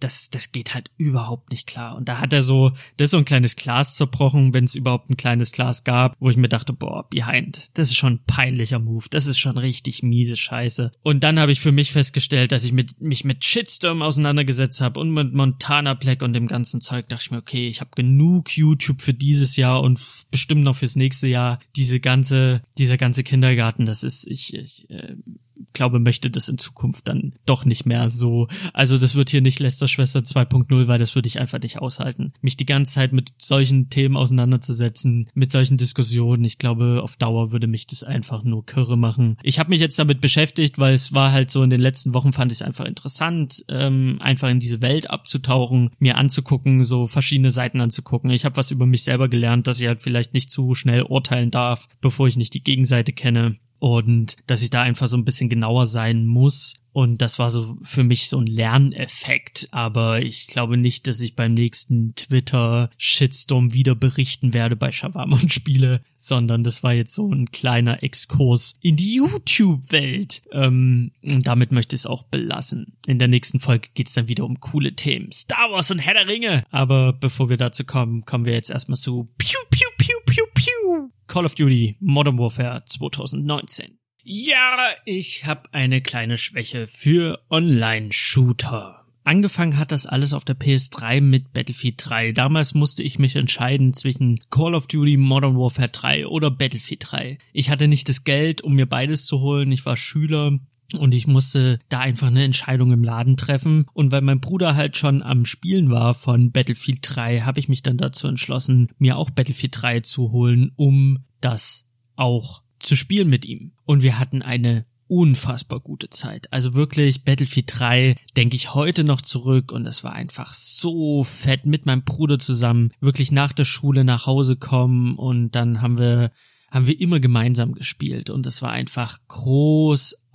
das, das geht halt überhaupt nicht klar. Und da hat er so, das ist so ein kleines Glas zerbrochen, wenn es überhaupt ein kleines Glas gab, wo ich mir dachte, boah, behind, das ist schon ein peinlicher Move, das ist schon richtig miese Scheiße. Und dann habe ich für mich festgestellt, dass ich mit, mich mit Shitstorm auseinandergesetzt habe und mit Montana Black und dem ganzen Zeug, dachte ich mir, okay, ich habe genug YouTube für dieses Jahr und bestimmt noch fürs nächste Jahr. Diese ganze, dieser ganze Kindergarten, das ist, ich, ich äh, glaube, möchte das in Zukunft dann doch nicht mehr so. Also das wird hier nicht Lester Schwester 2.0, weil das würde ich einfach nicht aushalten. Mich die ganze Zeit mit solchen Themen auseinanderzusetzen, mit solchen Diskussionen, ich glaube, auf Dauer würde mich das einfach nur kirre machen. Ich habe mich jetzt damit beschäftigt, weil es war halt so in den letzten Wochen fand ich es einfach interessant, ähm, einfach in diese Welt abzutauchen, mir anzugucken, so verschiedene Seiten anzugucken. Ich habe was über mich selber gelernt, dass ich halt vielleicht nicht zu schnell urteilen darf, bevor ich nicht die Gegenseite kenne. Und dass ich da einfach so ein bisschen genauer sein muss. Und das war so für mich so ein Lerneffekt. Aber ich glaube nicht, dass ich beim nächsten Twitter-Shitstorm wieder berichten werde bei Shawarma und Spiele, sondern das war jetzt so ein kleiner Exkurs in die YouTube-Welt. Ähm, und damit möchte ich es auch belassen. In der nächsten Folge geht's dann wieder um coole Themen. Star Wars und Herr der Ringe. Aber bevor wir dazu kommen, kommen wir jetzt erstmal zu Piu, Piu, Piu, Piu. Call of Duty Modern Warfare 2019. Ja, ich habe eine kleine Schwäche für Online-Shooter. Angefangen hat das alles auf der PS3 mit Battlefield 3. Damals musste ich mich entscheiden zwischen Call of Duty Modern Warfare 3 oder Battlefield 3. Ich hatte nicht das Geld, um mir beides zu holen. Ich war Schüler und ich musste da einfach eine Entscheidung im Laden treffen. Und weil mein Bruder halt schon am Spielen war von Battlefield 3, habe ich mich dann dazu entschlossen, mir auch Battlefield 3 zu holen, um das auch zu spielen mit ihm. Und wir hatten eine unfassbar gute Zeit. Also wirklich Battlefield 3 denke ich heute noch zurück und es war einfach so fett mit meinem Bruder zusammen, wirklich nach der Schule nach Hause kommen und dann haben wir haben wir immer gemeinsam gespielt und es war einfach großartig.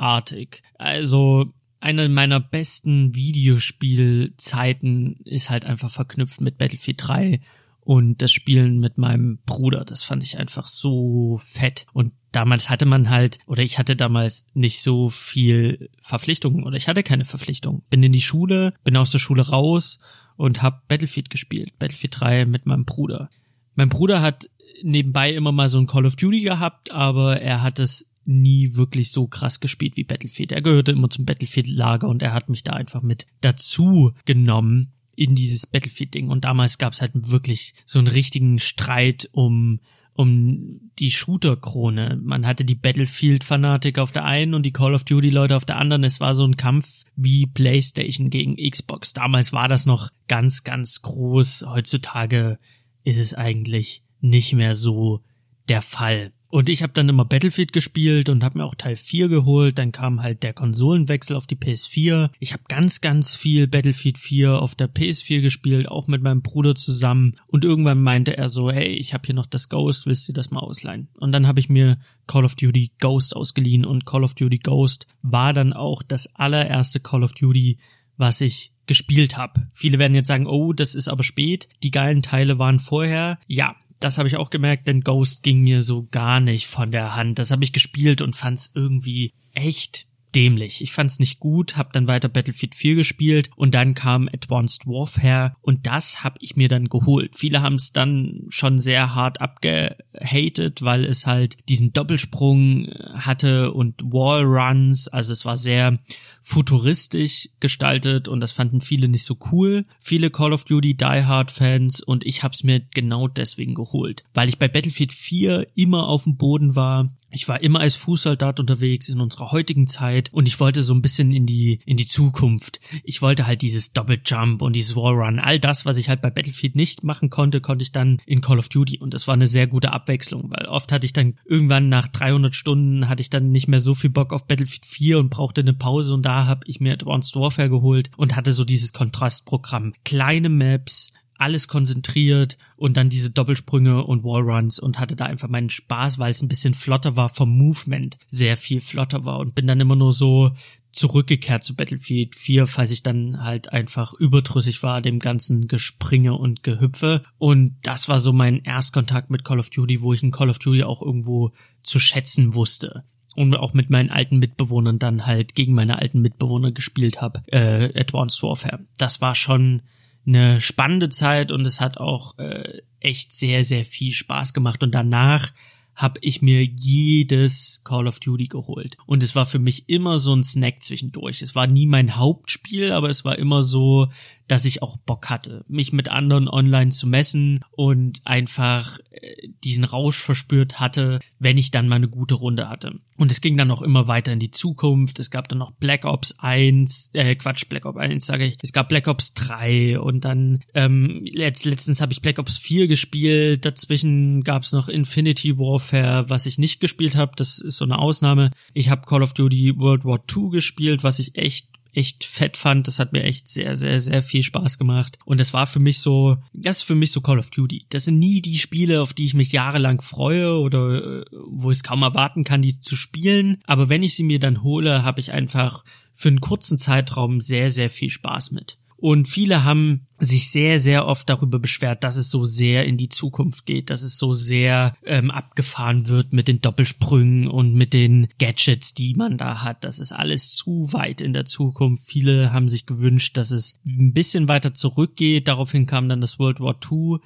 Also eine meiner besten Videospielzeiten ist halt einfach verknüpft mit Battlefield 3 und das Spielen mit meinem Bruder. Das fand ich einfach so fett. Und damals hatte man halt, oder ich hatte damals nicht so viel Verpflichtungen oder ich hatte keine Verpflichtung. Bin in die Schule, bin aus der Schule raus und hab Battlefield gespielt. Battlefield 3 mit meinem Bruder. Mein Bruder hat nebenbei immer mal so ein Call of Duty gehabt, aber er hat es nie wirklich so krass gespielt wie Battlefield. Er gehörte immer zum Battlefield-Lager und er hat mich da einfach mit dazu genommen in dieses Battlefield-Ding. Und damals gab es halt wirklich so einen richtigen Streit um um die Shooter-Krone. Man hatte die Battlefield-Fanatik auf der einen und die Call of Duty-Leute auf der anderen. Es war so ein Kampf wie PlayStation gegen Xbox. Damals war das noch ganz, ganz groß. Heutzutage ist es eigentlich nicht mehr so der Fall. Und ich habe dann immer Battlefield gespielt und habe mir auch Teil 4 geholt. Dann kam halt der Konsolenwechsel auf die PS4. Ich habe ganz, ganz viel Battlefield 4 auf der PS4 gespielt, auch mit meinem Bruder zusammen. Und irgendwann meinte er so, hey, ich habe hier noch das Ghost, willst du das mal ausleihen? Und dann habe ich mir Call of Duty Ghost ausgeliehen und Call of Duty Ghost war dann auch das allererste Call of Duty, was ich gespielt habe. Viele werden jetzt sagen, oh, das ist aber spät. Die geilen Teile waren vorher. Ja, das habe ich auch gemerkt, denn Ghost ging mir so gar nicht von der Hand. Das habe ich gespielt und fand's irgendwie echt dämlich. Ich fand's nicht gut, hab dann weiter Battlefield 4 gespielt und dann kam Advanced Warfare und das hab ich mir dann geholt. Viele haben es dann schon sehr hart abgehatet, weil es halt diesen Doppelsprung hatte und Wallruns, also es war sehr futuristisch gestaltet und das fanden viele nicht so cool. Viele Call of Duty Die Hard Fans und ich hab's mir genau deswegen geholt, weil ich bei Battlefield 4 immer auf dem Boden war ich war immer als Fußsoldat unterwegs in unserer heutigen Zeit und ich wollte so ein bisschen in die in die Zukunft. Ich wollte halt dieses Double Jump und dieses Wallrun, all das, was ich halt bei Battlefield nicht machen konnte, konnte ich dann in Call of Duty. Und das war eine sehr gute Abwechslung, weil oft hatte ich dann irgendwann nach 300 Stunden hatte ich dann nicht mehr so viel Bock auf Battlefield 4 und brauchte eine Pause. Und da habe ich mir Advanced Warfare geholt und hatte so dieses Kontrastprogramm, kleine Maps, alles konzentriert und dann diese Doppelsprünge und Wallruns und hatte da einfach meinen Spaß, weil es ein bisschen flotter war vom Movement, sehr viel flotter war und bin dann immer nur so zurückgekehrt zu Battlefield 4, falls ich dann halt einfach überdrüssig war, dem ganzen Gespringe und Gehüpfe. Und das war so mein Erstkontakt mit Call of Duty, wo ich in Call of Duty auch irgendwo zu schätzen wusste und auch mit meinen alten Mitbewohnern dann halt gegen meine alten Mitbewohner gespielt habe, äh, Advanced Warfare. Das war schon eine spannende Zeit und es hat auch äh, echt sehr, sehr viel Spaß gemacht. Und danach habe ich mir jedes Call of Duty geholt. Und es war für mich immer so ein Snack zwischendurch. Es war nie mein Hauptspiel, aber es war immer so, dass ich auch Bock hatte, mich mit anderen online zu messen und einfach äh, diesen Rausch verspürt hatte, wenn ich dann mal eine gute Runde hatte. Und es ging dann auch immer weiter in die Zukunft. Es gab dann noch Black Ops 1, äh, Quatsch, Black Ops 1 sage ich. Es gab Black Ops 3 und dann ähm, letzt, letztens habe ich Black Ops 4 gespielt. Dazwischen gab es noch Infinity Warfare, was ich nicht gespielt habe. Das ist so eine Ausnahme. Ich habe Call of Duty World War 2 gespielt, was ich echt echt fett fand. Das hat mir echt sehr, sehr, sehr viel Spaß gemacht. Und das war für mich so, das ist für mich so Call of Duty. Das sind nie die Spiele, auf die ich mich jahrelang freue oder äh, wo ich es kaum erwarten kann, die zu spielen. Aber wenn ich sie mir dann hole, habe ich einfach für einen kurzen Zeitraum sehr, sehr viel Spaß mit. Und viele haben sich sehr, sehr oft darüber beschwert, dass es so sehr in die Zukunft geht, dass es so sehr ähm, abgefahren wird mit den Doppelsprüngen und mit den Gadgets, die man da hat. Das ist alles zu weit in der Zukunft. Viele haben sich gewünscht, dass es ein bisschen weiter zurückgeht. Daraufhin kam dann das World War II.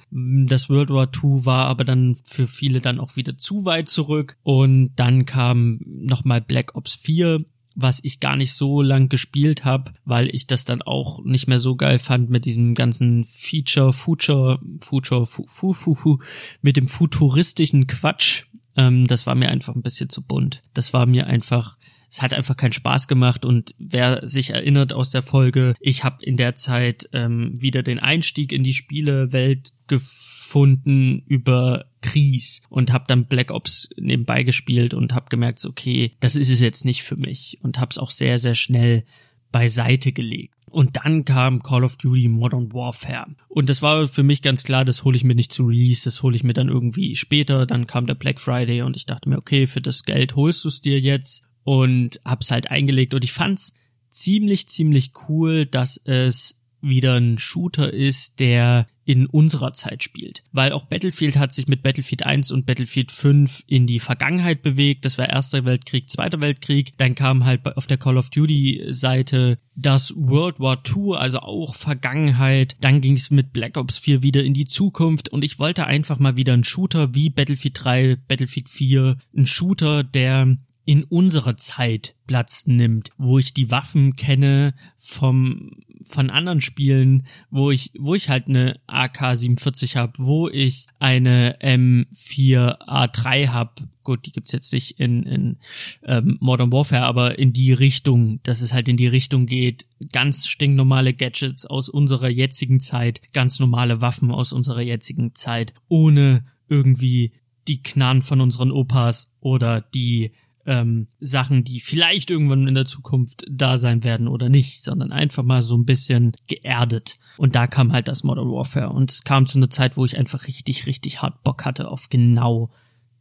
Das World War II war aber dann für viele dann auch wieder zu weit zurück. Und dann kam nochmal Black Ops 4 was ich gar nicht so lang gespielt habe, weil ich das dann auch nicht mehr so geil fand mit diesem ganzen Feature, Future, Future, fu, fu, fu, fu mit dem futuristischen Quatsch. Ähm, das war mir einfach ein bisschen zu bunt. Das war mir einfach es hat einfach keinen Spaß gemacht und wer sich erinnert aus der Folge, ich habe in der Zeit ähm, wieder den Einstieg in die Spielewelt gefunden über Kries und habe dann Black Ops nebenbei gespielt und habe gemerkt, okay, das ist es jetzt nicht für mich und habe es auch sehr sehr schnell beiseite gelegt. Und dann kam Call of Duty Modern Warfare. Und das war für mich ganz klar, das hole ich mir nicht zu Release, das hole ich mir dann irgendwie später. Dann kam der Black Friday und ich dachte mir, okay, für das Geld holst du es dir jetzt und hab's halt eingelegt und ich fand's ziemlich, ziemlich cool, dass es wieder ein Shooter ist, der in unserer Zeit spielt. Weil auch Battlefield hat sich mit Battlefield 1 und Battlefield 5 in die Vergangenheit bewegt. Das war Erster Weltkrieg, Zweiter Weltkrieg. Dann kam halt auf der Call of Duty Seite das World War II, also auch Vergangenheit. Dann ging es mit Black Ops 4 wieder in die Zukunft und ich wollte einfach mal wieder einen Shooter wie Battlefield 3, Battlefield 4, ein Shooter, der in unserer Zeit Platz nimmt, wo ich die Waffen kenne vom von anderen Spielen, wo ich wo ich halt eine AK-47 habe, wo ich eine M4A3 habe. Gut, die gibt's jetzt nicht in, in ähm, Modern Warfare, aber in die Richtung, dass es halt in die Richtung geht, ganz stinknormale Gadgets aus unserer jetzigen Zeit, ganz normale Waffen aus unserer jetzigen Zeit, ohne irgendwie die Knarren von unseren Opas oder die ähm, Sachen, die vielleicht irgendwann in der Zukunft da sein werden oder nicht, sondern einfach mal so ein bisschen geerdet. Und da kam halt das Modern Warfare. Und es kam zu einer Zeit, wo ich einfach richtig, richtig hart Bock hatte auf genau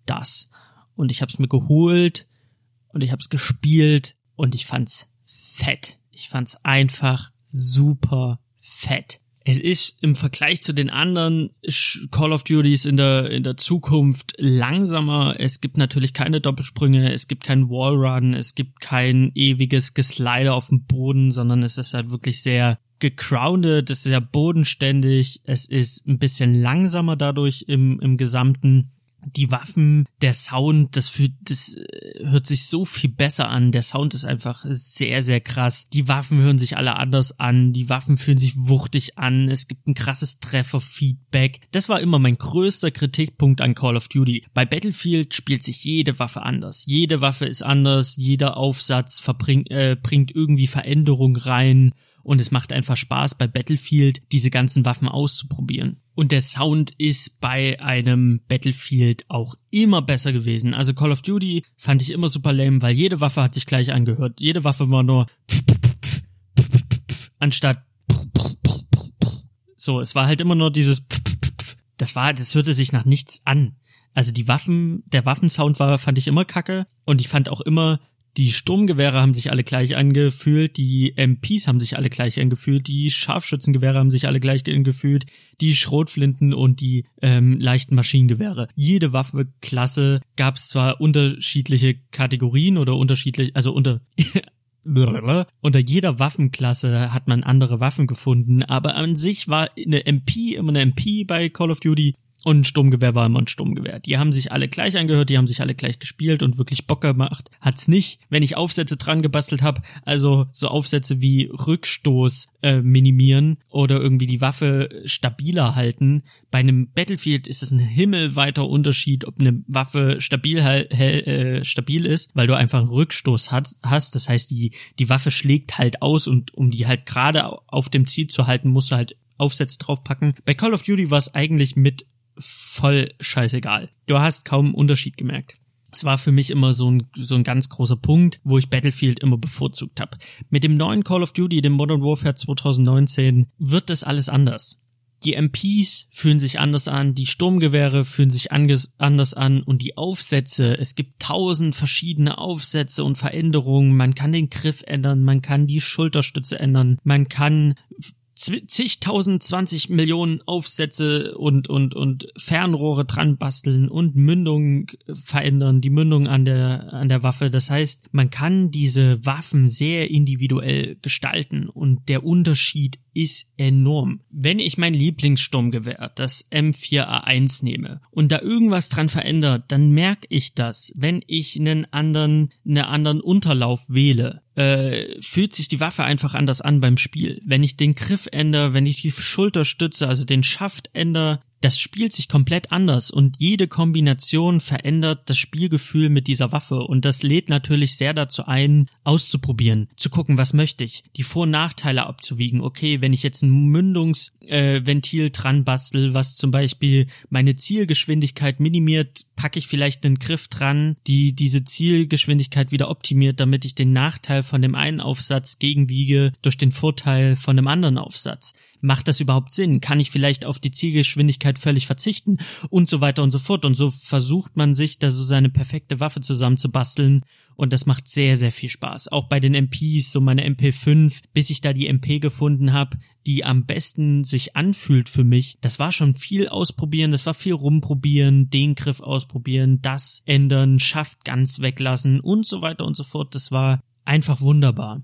das. Und ich hab's mir geholt und ich hab's gespielt und ich fand's fett. Ich fand's einfach super fett es ist im Vergleich zu den anderen Call of Duties in der, in der Zukunft langsamer. Es gibt natürlich keine Doppelsprünge, es gibt keinen Wallrun, es gibt kein ewiges Geslider auf dem Boden, sondern es ist halt wirklich sehr gegroundet, es ist sehr bodenständig, es ist ein bisschen langsamer dadurch im, im Gesamten die Waffen, der Sound, das, für, das äh, hört sich so viel besser an. Der Sound ist einfach sehr, sehr krass. Die Waffen hören sich alle anders an. Die Waffen fühlen sich wuchtig an. Es gibt ein krasses Trefferfeedback. Das war immer mein größter Kritikpunkt an Call of Duty. Bei Battlefield spielt sich jede Waffe anders. Jede Waffe ist anders. Jeder Aufsatz verbringt, äh, bringt irgendwie Veränderung rein und es macht einfach Spaß bei Battlefield diese ganzen Waffen auszuprobieren. Und der Sound ist bei einem Battlefield auch immer besser gewesen. Also Call of Duty fand ich immer super lame, weil jede Waffe hat sich gleich angehört. Jede Waffe war nur anstatt so, es war halt immer nur dieses das war, das hörte sich nach nichts an. Also die Waffen, der Waffensound war, fand ich immer kacke und ich fand auch immer die Sturmgewehre haben sich alle gleich angefühlt, die MPs haben sich alle gleich angefühlt, die Scharfschützengewehre haben sich alle gleich angefühlt, die Schrotflinten und die ähm, leichten Maschinengewehre. Jede Waffeklasse gab es zwar unterschiedliche Kategorien oder unterschiedlich, also unter unter jeder Waffenklasse hat man andere Waffen gefunden, aber an sich war eine MP immer eine MP bei Call of Duty und ein Sturmgewehr war immer ein Sturmgewehr. Die haben sich alle gleich angehört, die haben sich alle gleich gespielt und wirklich Bock gemacht. Hat's nicht, wenn ich Aufsätze dran gebastelt habe, also so Aufsätze wie Rückstoß äh, minimieren oder irgendwie die Waffe stabiler halten. Bei einem Battlefield ist es ein himmelweiter Unterschied, ob eine Waffe stabil, äh, stabil ist, weil du einfach einen Rückstoß hat, hast. Das heißt, die, die Waffe schlägt halt aus und um die halt gerade auf dem Ziel zu halten, musst du halt Aufsätze draufpacken. Bei Call of Duty war es eigentlich mit voll scheißegal. Du hast kaum einen Unterschied gemerkt. Es war für mich immer so ein, so ein ganz großer Punkt, wo ich Battlefield immer bevorzugt habe. Mit dem neuen Call of Duty, dem Modern Warfare 2019, wird das alles anders. Die MPs fühlen sich anders an, die Sturmgewehre fühlen sich anders an und die Aufsätze, es gibt tausend verschiedene Aufsätze und Veränderungen, man kann den Griff ändern, man kann die Schulterstütze ändern, man kann zigtausend, zwanzig Millionen Aufsätze und, und, und Fernrohre dran basteln und Mündung verändern, die Mündung an der, an der Waffe. Das heißt, man kann diese Waffen sehr individuell gestalten und der Unterschied ist enorm. Wenn ich mein Lieblingssturmgewehr, das M4A1 nehme und da irgendwas dran verändert, dann merke ich das. Wenn ich einen anderen, einen anderen Unterlauf wähle, äh, fühlt sich die Waffe einfach anders an beim Spiel. Wenn ich den Griff ändere, wenn ich die Schulter stütze, also den Schaft ändere, das spielt sich komplett anders und jede Kombination verändert das Spielgefühl mit dieser Waffe und das lädt natürlich sehr dazu ein, auszuprobieren, zu gucken, was möchte ich, die Vor- und Nachteile abzuwiegen. Okay, wenn ich jetzt ein Mündungsventil äh, dran bastel, was zum Beispiel meine Zielgeschwindigkeit minimiert, packe ich vielleicht einen Griff dran, die diese Zielgeschwindigkeit wieder optimiert, damit ich den Nachteil von dem einen Aufsatz gegenwiege durch den Vorteil von dem anderen Aufsatz macht das überhaupt Sinn? Kann ich vielleicht auf die Zielgeschwindigkeit völlig verzichten? Und so weiter und so fort. Und so versucht man sich da so seine perfekte Waffe zusammenzubasteln. Und das macht sehr, sehr viel Spaß. Auch bei den MPs, so meine MP5, bis ich da die MP gefunden habe, die am besten sich anfühlt für mich. Das war schon viel ausprobieren, das war viel rumprobieren, den Griff ausprobieren, das ändern, Schaft ganz weglassen und so weiter und so fort. Das war einfach wunderbar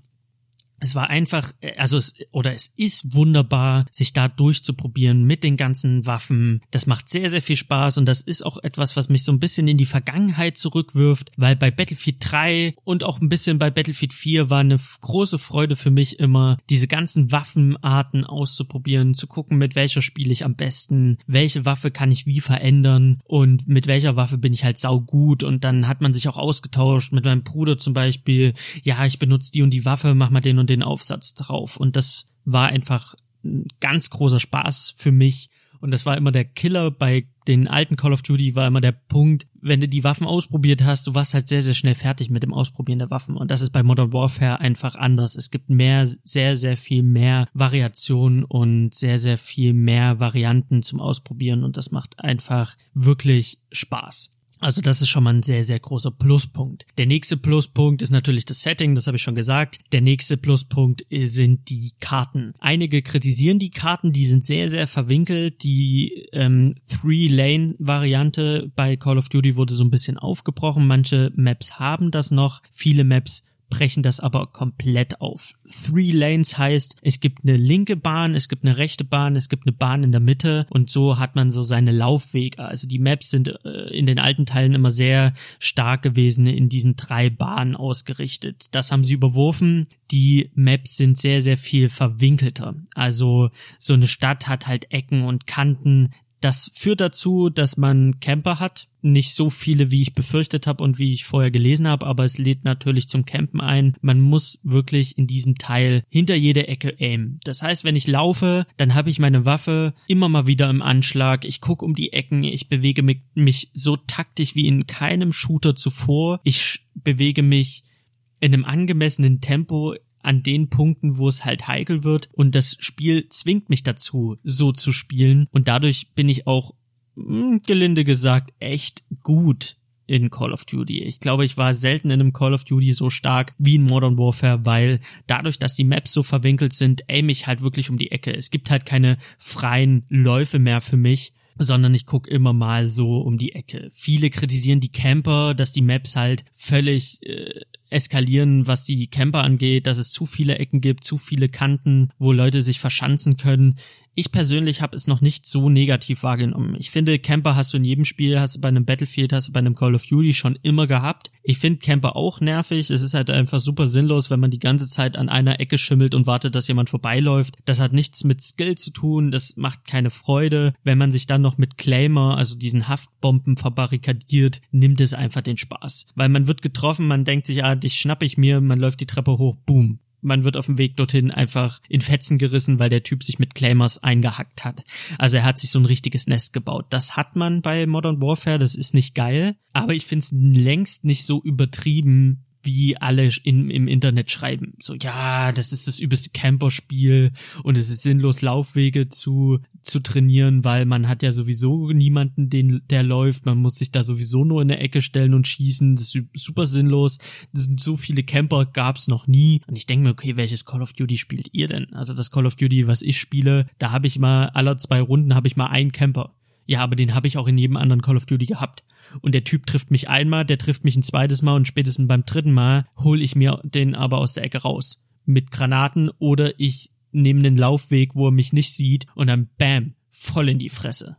es war einfach, äh, also es, oder es ist wunderbar, sich da durchzuprobieren mit den ganzen Waffen. Das macht sehr, sehr viel Spaß und das ist auch etwas, was mich so ein bisschen in die Vergangenheit zurückwirft, weil bei Battlefield 3 und auch ein bisschen bei Battlefield 4 war eine große Freude für mich immer, diese ganzen Waffenarten auszuprobieren, zu gucken, mit welcher spiele ich am besten, welche Waffe kann ich wie verändern und mit welcher Waffe bin ich halt saugut und dann hat man sich auch ausgetauscht mit meinem Bruder zum Beispiel, ja, ich benutze die und die Waffe, mach mal den und den Aufsatz drauf. Und das war einfach ein ganz großer Spaß für mich. Und das war immer der Killer bei den alten Call of Duty, war immer der Punkt, wenn du die Waffen ausprobiert hast, du warst halt sehr, sehr schnell fertig mit dem Ausprobieren der Waffen. Und das ist bei Modern Warfare einfach anders. Es gibt mehr, sehr, sehr viel mehr Variationen und sehr, sehr viel mehr Varianten zum Ausprobieren. Und das macht einfach wirklich Spaß. Also das ist schon mal ein sehr, sehr großer Pluspunkt. Der nächste Pluspunkt ist natürlich das Setting, das habe ich schon gesagt. Der nächste Pluspunkt sind die Karten. Einige kritisieren die Karten, die sind sehr, sehr verwinkelt. Die ähm, Three-Lane-Variante bei Call of Duty wurde so ein bisschen aufgebrochen. Manche Maps haben das noch. Viele Maps brechen das aber komplett auf. Three Lanes heißt, es gibt eine linke Bahn, es gibt eine rechte Bahn, es gibt eine Bahn in der Mitte und so hat man so seine Laufwege. Also die Maps sind äh, in den alten Teilen immer sehr stark gewesen in diesen drei Bahnen ausgerichtet. Das haben sie überworfen. Die Maps sind sehr, sehr viel verwinkelter. Also so eine Stadt hat halt Ecken und Kanten. Das führt dazu, dass man Camper hat. Nicht so viele, wie ich befürchtet habe und wie ich vorher gelesen habe, aber es lädt natürlich zum Campen ein. Man muss wirklich in diesem Teil hinter jede Ecke aimen. Das heißt, wenn ich laufe, dann habe ich meine Waffe immer mal wieder im Anschlag. Ich gucke um die Ecken, ich bewege mich so taktisch wie in keinem Shooter zuvor. Ich bewege mich in einem angemessenen Tempo an den Punkten, wo es halt heikel wird und das Spiel zwingt mich dazu, so zu spielen und dadurch bin ich auch, hm, gelinde gesagt, echt gut in Call of Duty. Ich glaube, ich war selten in einem Call of Duty so stark wie in Modern Warfare, weil dadurch, dass die Maps so verwinkelt sind, aim ich halt wirklich um die Ecke. Es gibt halt keine freien Läufe mehr für mich sondern ich guck immer mal so um die Ecke. Viele kritisieren die Camper, dass die Maps halt völlig äh, eskalieren, was die Camper angeht, dass es zu viele Ecken gibt, zu viele Kanten, wo Leute sich verschanzen können. Ich persönlich habe es noch nicht so negativ wahrgenommen. Ich finde, Camper hast du in jedem Spiel, hast du bei einem Battlefield, hast du bei einem Call of Duty schon immer gehabt. Ich finde Camper auch nervig. Es ist halt einfach super sinnlos, wenn man die ganze Zeit an einer Ecke schimmelt und wartet, dass jemand vorbeiläuft. Das hat nichts mit Skill zu tun, das macht keine Freude. Wenn man sich dann noch mit Claimer, also diesen Haftbomben verbarrikadiert, nimmt es einfach den Spaß. Weil man wird getroffen, man denkt sich, ah, dich schnapp ich mir, man läuft die Treppe hoch, boom man wird auf dem Weg dorthin einfach in Fetzen gerissen, weil der Typ sich mit Claimers eingehackt hat. Also er hat sich so ein richtiges Nest gebaut. Das hat man bei Modern Warfare, das ist nicht geil, aber ich finde es längst nicht so übertrieben, wie alle in, im Internet schreiben. So, ja, das ist das übelste Camperspiel und es ist sinnlos, Laufwege zu, zu trainieren, weil man hat ja sowieso niemanden, den, der läuft. Man muss sich da sowieso nur in der Ecke stellen und schießen. Das ist super sinnlos. Das sind so viele Camper gab's noch nie. Und ich denke mir, okay, welches Call of Duty spielt ihr denn? Also das Call of Duty, was ich spiele, da habe ich mal aller zwei Runden habe ich mal einen Camper. Ja, aber den habe ich auch in jedem anderen Call of Duty gehabt und der Typ trifft mich einmal, der trifft mich ein zweites Mal und spätestens beim dritten Mal hole ich mir den aber aus der Ecke raus. Mit Granaten oder ich nehme den Laufweg, wo er mich nicht sieht und dann bam, voll in die Fresse.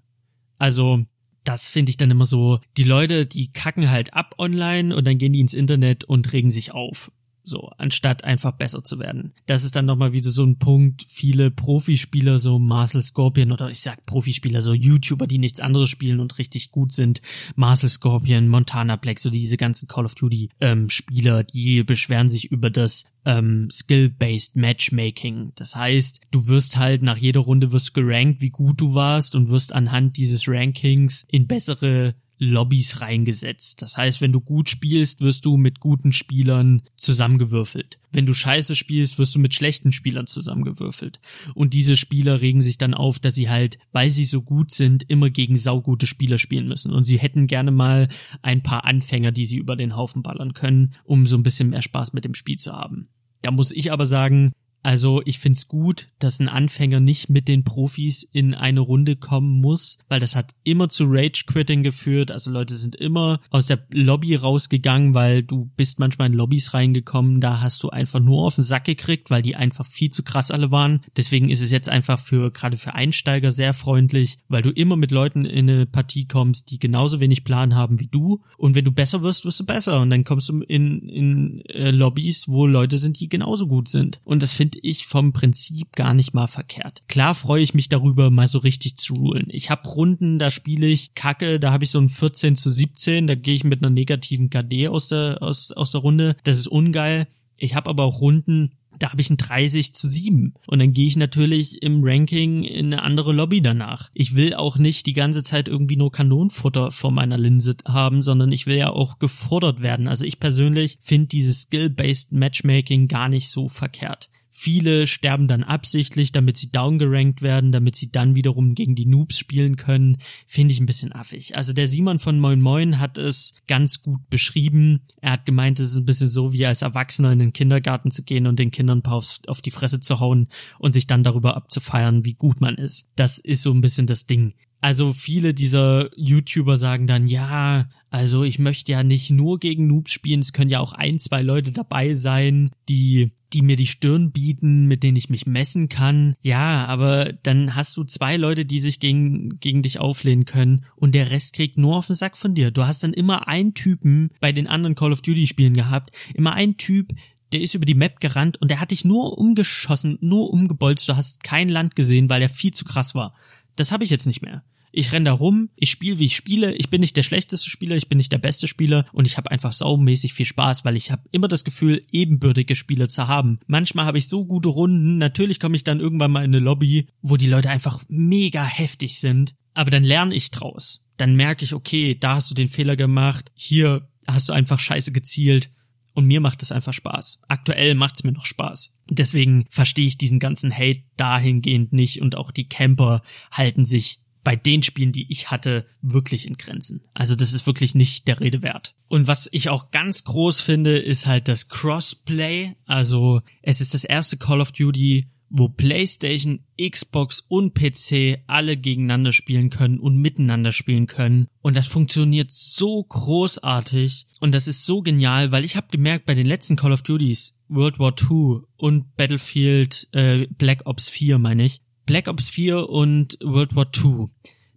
Also, das finde ich dann immer so, die Leute, die kacken halt ab online und dann gehen die ins Internet und regen sich auf. So, anstatt einfach besser zu werden. Das ist dann nochmal wieder so ein Punkt, viele Profispieler, so Marcel Scorpion oder ich sag Profispieler, so YouTuber, die nichts anderes spielen und richtig gut sind. Marcel Scorpion, Montana Black, so diese ganzen Call of Duty ähm, Spieler, die beschweren sich über das ähm, Skill-based Matchmaking. Das heißt, du wirst halt nach jeder Runde wirst gerankt, wie gut du warst und wirst anhand dieses Rankings in bessere Lobbys reingesetzt. Das heißt, wenn du gut spielst, wirst du mit guten Spielern zusammengewürfelt. Wenn du scheiße spielst, wirst du mit schlechten Spielern zusammengewürfelt. Und diese Spieler regen sich dann auf, dass sie halt, weil sie so gut sind, immer gegen saugute Spieler spielen müssen. Und sie hätten gerne mal ein paar Anfänger, die sie über den Haufen ballern können, um so ein bisschen mehr Spaß mit dem Spiel zu haben. Da muss ich aber sagen, also ich find's gut, dass ein Anfänger nicht mit den Profis in eine Runde kommen muss, weil das hat immer zu Rage-Quitting geführt. Also Leute sind immer aus der Lobby rausgegangen, weil du bist manchmal in Lobbys reingekommen, da hast du einfach nur auf den Sack gekriegt, weil die einfach viel zu krass alle waren. Deswegen ist es jetzt einfach für gerade für Einsteiger sehr freundlich, weil du immer mit Leuten in eine Partie kommst, die genauso wenig Plan haben wie du. Und wenn du besser wirst, wirst du besser. Und dann kommst du in, in äh, Lobbys, wo Leute sind, die genauso gut sind. Und das finde finde ich vom Prinzip gar nicht mal verkehrt. Klar freue ich mich darüber, mal so richtig zu rulen. Ich habe Runden, da spiele ich Kacke, da habe ich so ein 14 zu 17, da gehe ich mit einer negativen KD aus der, aus, aus der Runde. Das ist ungeil. Ich habe aber auch Runden, da habe ich ein 30 zu 7. Und dann gehe ich natürlich im Ranking in eine andere Lobby danach. Ich will auch nicht die ganze Zeit irgendwie nur Kanonenfutter vor meiner Linse haben, sondern ich will ja auch gefordert werden. Also ich persönlich finde dieses Skill-Based Matchmaking gar nicht so verkehrt. Viele sterben dann absichtlich, damit sie downgerankt werden, damit sie dann wiederum gegen die Noobs spielen können. Finde ich ein bisschen affig. Also der Simon von Moin Moin hat es ganz gut beschrieben. Er hat gemeint, es ist ein bisschen so, wie als Erwachsener in den Kindergarten zu gehen und den Kindern auf, auf die Fresse zu hauen und sich dann darüber abzufeiern, wie gut man ist. Das ist so ein bisschen das Ding. Also viele dieser YouTuber sagen dann, ja, also ich möchte ja nicht nur gegen Noobs spielen, es können ja auch ein, zwei Leute dabei sein, die die mir die Stirn bieten, mit denen ich mich messen kann. Ja, aber dann hast du zwei Leute, die sich gegen, gegen dich auflehnen können und der Rest kriegt nur auf den Sack von dir. Du hast dann immer einen Typen bei den anderen Call of Duty Spielen gehabt, immer einen Typ, der ist über die Map gerannt und der hat dich nur umgeschossen, nur umgebolzt. Du hast kein Land gesehen, weil er viel zu krass war. Das habe ich jetzt nicht mehr. Ich renn da rum, ich spiele, wie ich spiele. Ich bin nicht der schlechteste Spieler, ich bin nicht der beste Spieler und ich habe einfach saumäßig viel Spaß, weil ich habe immer das Gefühl, ebenbürtige Spieler zu haben. Manchmal habe ich so gute Runden, natürlich komme ich dann irgendwann mal in eine Lobby, wo die Leute einfach mega heftig sind, aber dann lerne ich draus. Dann merke ich, okay, da hast du den Fehler gemacht, hier hast du einfach scheiße gezielt. Und mir macht es einfach Spaß. Aktuell macht es mir noch Spaß. Deswegen verstehe ich diesen ganzen Hate dahingehend nicht und auch die Camper halten sich bei den Spielen, die ich hatte, wirklich in Grenzen. Also das ist wirklich nicht der Rede wert. Und was ich auch ganz groß finde, ist halt das Crossplay. Also es ist das erste Call of Duty, wo PlayStation, Xbox und PC alle gegeneinander spielen können und miteinander spielen können. Und das funktioniert so großartig und das ist so genial, weil ich habe gemerkt, bei den letzten Call of Duties, World War II und Battlefield äh, Black Ops 4 meine ich, Black Ops 4 und World War II.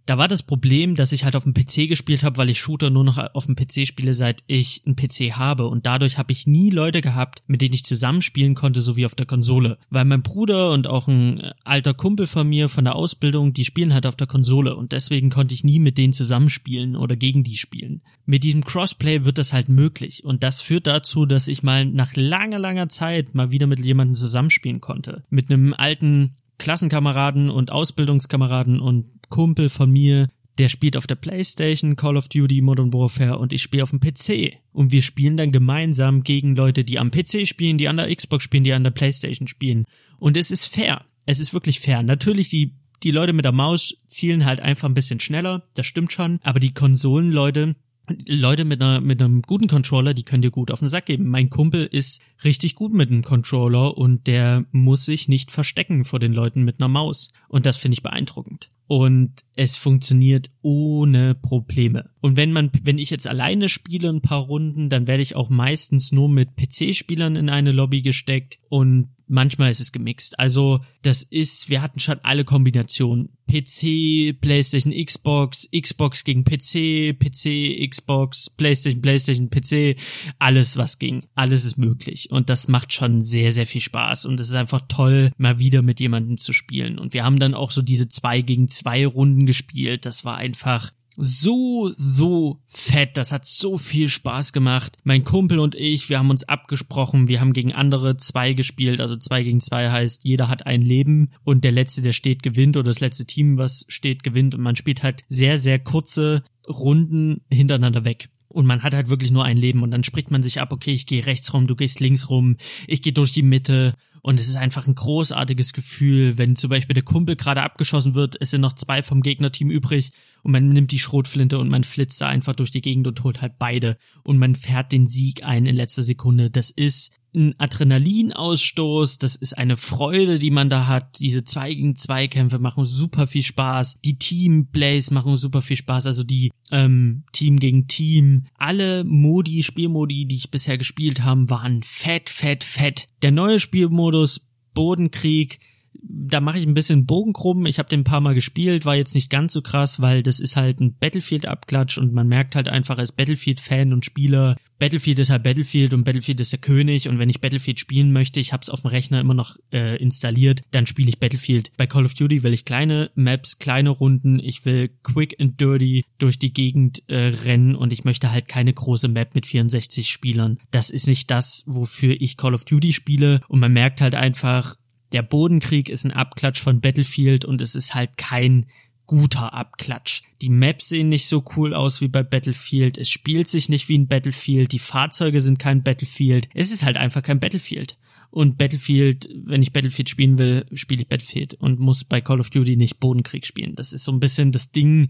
Da war das Problem, dass ich halt auf dem PC gespielt habe, weil ich Shooter nur noch auf dem PC spiele, seit ich einen PC habe. Und dadurch habe ich nie Leute gehabt, mit denen ich zusammenspielen konnte, so wie auf der Konsole. Weil mein Bruder und auch ein alter Kumpel von mir von der Ausbildung, die spielen halt auf der Konsole. Und deswegen konnte ich nie mit denen zusammenspielen oder gegen die spielen. Mit diesem Crossplay wird das halt möglich. Und das führt dazu, dass ich mal nach langer, langer Zeit mal wieder mit jemandem zusammenspielen konnte. Mit einem alten Klassenkameraden und Ausbildungskameraden und Kumpel von mir, der spielt auf der Playstation Call of Duty Modern Warfare und ich spiele auf dem PC. Und wir spielen dann gemeinsam gegen Leute, die am PC spielen, die an der Xbox spielen, die an der Playstation spielen. Und es ist fair. Es ist wirklich fair. Natürlich, die, die Leute mit der Maus zielen halt einfach ein bisschen schneller, das stimmt schon. Aber die Konsolenleute, Leute mit einer mit einem guten Controller, die können dir gut auf den Sack geben. Mein Kumpel ist richtig gut mit einem Controller und der muss sich nicht verstecken vor den Leuten mit einer Maus und das finde ich beeindruckend. Und es funktioniert ohne Probleme. Und wenn man, wenn ich jetzt alleine spiele ein paar Runden, dann werde ich auch meistens nur mit PC-Spielern in eine Lobby gesteckt und manchmal ist es gemixt. Also das ist, wir hatten schon alle Kombinationen. PC, PlayStation, Xbox, Xbox gegen PC, PC, Xbox, PlayStation, PlayStation, PC, alles was ging. Alles ist möglich. Und das macht schon sehr, sehr viel Spaß. Und es ist einfach toll, mal wieder mit jemandem zu spielen. Und wir haben dann auch so diese zwei gegen zwei Runden gespielt. Das war einfach so, so fett. Das hat so viel Spaß gemacht. Mein Kumpel und ich, wir haben uns abgesprochen. Wir haben gegen andere zwei gespielt. Also zwei gegen zwei heißt, jeder hat ein Leben und der letzte, der steht, gewinnt oder das letzte Team, was steht, gewinnt. Und man spielt halt sehr, sehr kurze Runden hintereinander weg. Und man hat halt wirklich nur ein Leben und dann spricht man sich ab, okay, ich gehe rechts rum, du gehst links rum, ich gehe durch die Mitte und es ist einfach ein großartiges Gefühl, wenn zum Beispiel der Kumpel gerade abgeschossen wird, es sind noch zwei vom Gegnerteam übrig und man nimmt die Schrotflinte und man flitzt da einfach durch die Gegend und holt halt beide und man fährt den Sieg ein in letzter Sekunde. Das ist ein Adrenalinausstoß, das ist eine Freude, die man da hat. Diese zwei gegen zwei Kämpfe machen super viel Spaß. Die Teamplays machen super viel Spaß. Also die ähm, Team gegen Team. Alle Modi, Spielmodi, die ich bisher gespielt habe, waren fett, fett, fett. Der neue Spielmodus Bodenkrieg da mache ich ein bisschen Bogen. Ich habe den ein paar Mal gespielt, war jetzt nicht ganz so krass, weil das ist halt ein Battlefield-Abklatsch und man merkt halt einfach als Battlefield-Fan und Spieler, Battlefield ist halt Battlefield und Battlefield ist der König und wenn ich Battlefield spielen möchte, ich habe es auf dem Rechner immer noch äh, installiert, dann spiele ich Battlefield. Bei Call of Duty will ich kleine Maps, kleine Runden, ich will quick and dirty durch die Gegend äh, rennen und ich möchte halt keine große Map mit 64 Spielern. Das ist nicht das, wofür ich Call of Duty spiele und man merkt halt einfach, der Bodenkrieg ist ein Abklatsch von Battlefield und es ist halt kein guter Abklatsch. Die Maps sehen nicht so cool aus wie bei Battlefield. Es spielt sich nicht wie ein Battlefield. Die Fahrzeuge sind kein Battlefield. Es ist halt einfach kein Battlefield. Und Battlefield, wenn ich Battlefield spielen will, spiele ich Battlefield und muss bei Call of Duty nicht Bodenkrieg spielen. Das ist so ein bisschen das Ding.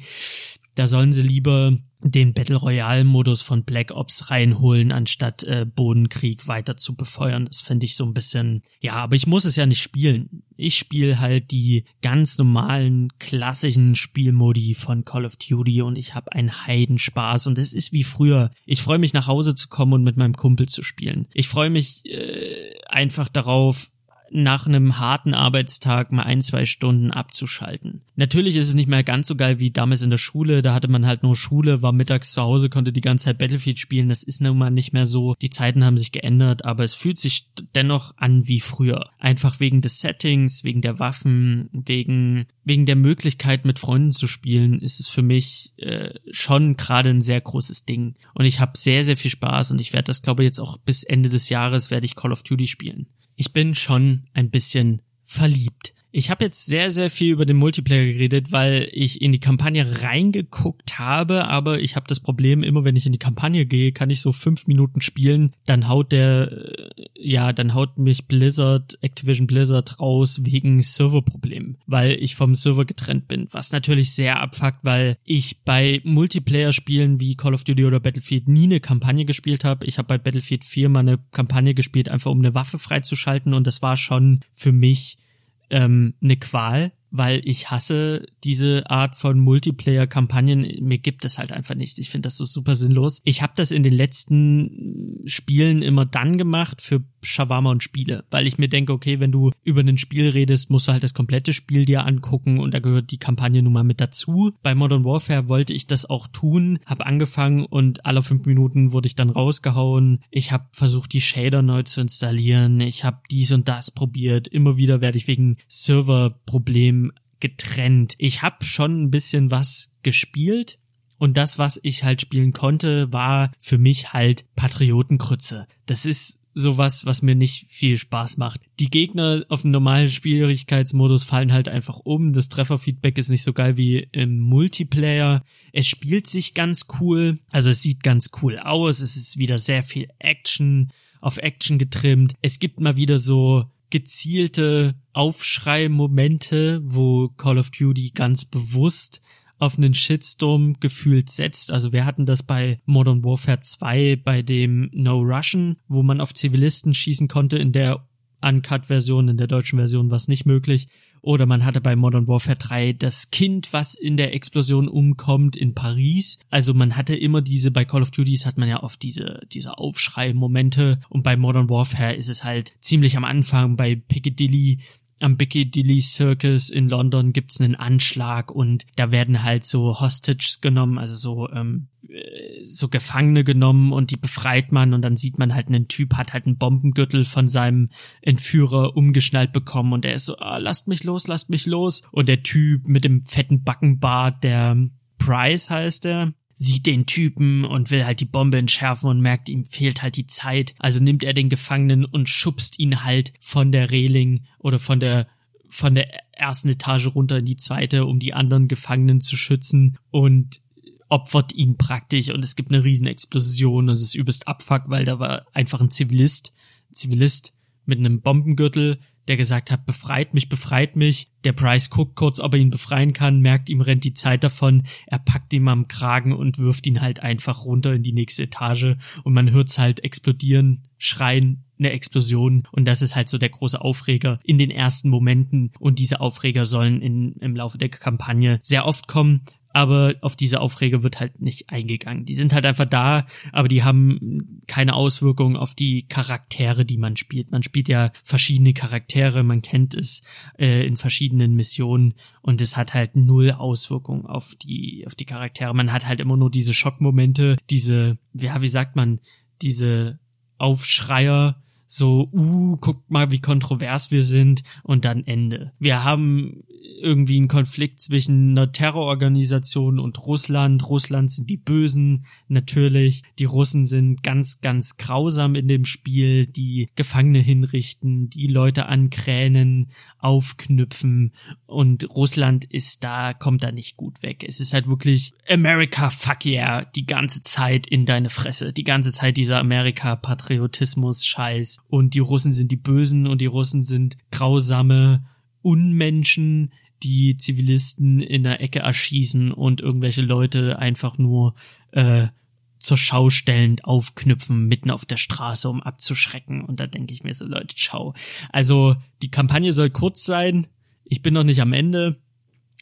Da sollen sie lieber den Battle Royale Modus von Black Ops reinholen, anstatt äh, Bodenkrieg weiter zu befeuern. Das finde ich so ein bisschen, ja, aber ich muss es ja nicht spielen. Ich spiele halt die ganz normalen klassischen Spielmodi von Call of Duty und ich habe einen Heidenspaß und es ist wie früher. Ich freue mich nach Hause zu kommen und mit meinem Kumpel zu spielen. Ich freue mich äh, einfach darauf, nach einem harten Arbeitstag mal ein, zwei Stunden abzuschalten. Natürlich ist es nicht mehr ganz so geil wie damals in der Schule. Da hatte man halt nur Schule, war mittags zu Hause, konnte die ganze Zeit Battlefield spielen. Das ist nun mal nicht mehr so. Die Zeiten haben sich geändert, aber es fühlt sich dennoch an wie früher. Einfach wegen des Settings, wegen der Waffen, wegen, wegen der Möglichkeit mit Freunden zu spielen, ist es für mich äh, schon gerade ein sehr großes Ding. Und ich habe sehr, sehr viel Spaß und ich werde das, glaube ich, jetzt auch bis Ende des Jahres werde ich Call of Duty spielen ich bin schon ein bisschen verliebt. Ich habe jetzt sehr, sehr viel über den Multiplayer geredet, weil ich in die Kampagne reingeguckt habe, aber ich habe das Problem, immer wenn ich in die Kampagne gehe, kann ich so fünf Minuten spielen, dann haut der, äh, ja, dann haut mich Blizzard, Activision Blizzard raus wegen Serverproblemen, weil ich vom Server getrennt bin, was natürlich sehr abfuckt, weil ich bei Multiplayer-Spielen wie Call of Duty oder Battlefield nie eine Kampagne gespielt habe. Ich habe bei Battlefield 4 mal eine Kampagne gespielt, einfach um eine Waffe freizuschalten und das war schon für mich ähm, eine Qual, weil ich hasse diese Art von Multiplayer-Kampagnen. Mir gibt es halt einfach nicht. Ich finde das so super sinnlos. Ich habe das in den letzten Spielen immer dann gemacht für Shawarma und Spiele, weil ich mir denke, okay, wenn du über ein Spiel redest, musst du halt das komplette Spiel dir angucken und da gehört die Kampagne nun mal mit dazu. Bei Modern Warfare wollte ich das auch tun, habe angefangen und alle fünf Minuten wurde ich dann rausgehauen. Ich habe versucht, die Shader neu zu installieren. Ich habe dies und das probiert. Immer wieder werde ich wegen Serverproblemen getrennt. Ich habe schon ein bisschen was gespielt, und das, was ich halt spielen konnte, war für mich halt Patriotenkrütze. Das ist sowas, was mir nicht viel Spaß macht. Die Gegner auf dem normalen Schwierigkeitsmodus fallen halt einfach um. Das Trefferfeedback ist nicht so geil wie im Multiplayer. Es spielt sich ganz cool. Also es sieht ganz cool aus. Es ist wieder sehr viel Action, auf Action getrimmt. Es gibt mal wieder so gezielte Aufschrei-Momente, wo Call of Duty ganz bewusst auf einen Shitstorm gefühlt setzt. Also wir hatten das bei Modern Warfare 2 bei dem No Russian, wo man auf Zivilisten schießen konnte in der Uncut-Version, in der deutschen Version war es nicht möglich. Oder man hatte bei Modern Warfare 3 das Kind, was in der Explosion umkommt in Paris. Also man hatte immer diese, bei Call of Duties hat man ja oft diese, diese Aufschrei-Momente. Und bei Modern Warfare ist es halt ziemlich am Anfang bei Piccadilly am Piccadilly Circus in London gibt's einen Anschlag und da werden halt so Hostages genommen, also so ähm, äh, so Gefangene genommen und die befreit man und dann sieht man halt einen Typ hat halt einen Bombengürtel von seinem Entführer umgeschnallt bekommen und er ist so ah, lasst mich los, lasst mich los. Und der Typ mit dem fetten Backenbart, der Price heißt er, sieht den Typen und will halt die Bombe entschärfen und merkt, ihm fehlt halt die Zeit. Also nimmt er den Gefangenen und schubst ihn halt von der Reling oder von der von der ersten Etage runter in die zweite, um die anderen Gefangenen zu schützen und opfert ihn praktisch und es gibt eine riesen Explosion und es ist übelst abfuck, weil da war einfach ein Zivilist, Zivilist mit einem Bombengürtel, der gesagt hat, befreit mich, befreit mich. Der Price guckt kurz, ob er ihn befreien kann, merkt, ihm rennt die Zeit davon, er packt ihn am Kragen und wirft ihn halt einfach runter in die nächste Etage. Und man hört's halt explodieren, schreien, eine Explosion. Und das ist halt so der große Aufreger in den ersten Momenten. Und diese Aufreger sollen in, im Laufe der Kampagne sehr oft kommen, aber auf diese Aufreger wird halt nicht eingegangen. Die sind halt einfach da, aber die haben keine Auswirkungen auf die Charaktere, die man spielt. Man spielt ja verschiedene Charaktere, man kennt es äh, in verschiedenen Missionen und es hat halt null Auswirkungen auf die auf die Charaktere. Man hat halt immer nur diese Schockmomente, diese ja, wie sagt man, diese Aufschreier, so, uh, guckt mal, wie kontrovers wir sind und dann Ende. Wir haben irgendwie einen Konflikt zwischen einer Terrororganisation und Russland. Russland sind die Bösen, natürlich. Die Russen sind ganz, ganz grausam in dem Spiel, die Gefangene hinrichten, die Leute ankränen, aufknüpfen und Russland ist da, kommt da nicht gut weg. Es ist halt wirklich America fuck yeah die ganze Zeit in deine Fresse. Die ganze Zeit dieser Amerika-Patriotismus-Scheiß und die Russen sind die Bösen und die Russen sind grausame Unmenschen, die Zivilisten in der Ecke erschießen und irgendwelche Leute einfach nur äh, zur Schau stellend aufknüpfen mitten auf der Straße, um abzuschrecken. Und da denke ich mir so, Leute, ciao. Also die Kampagne soll kurz sein. Ich bin noch nicht am Ende.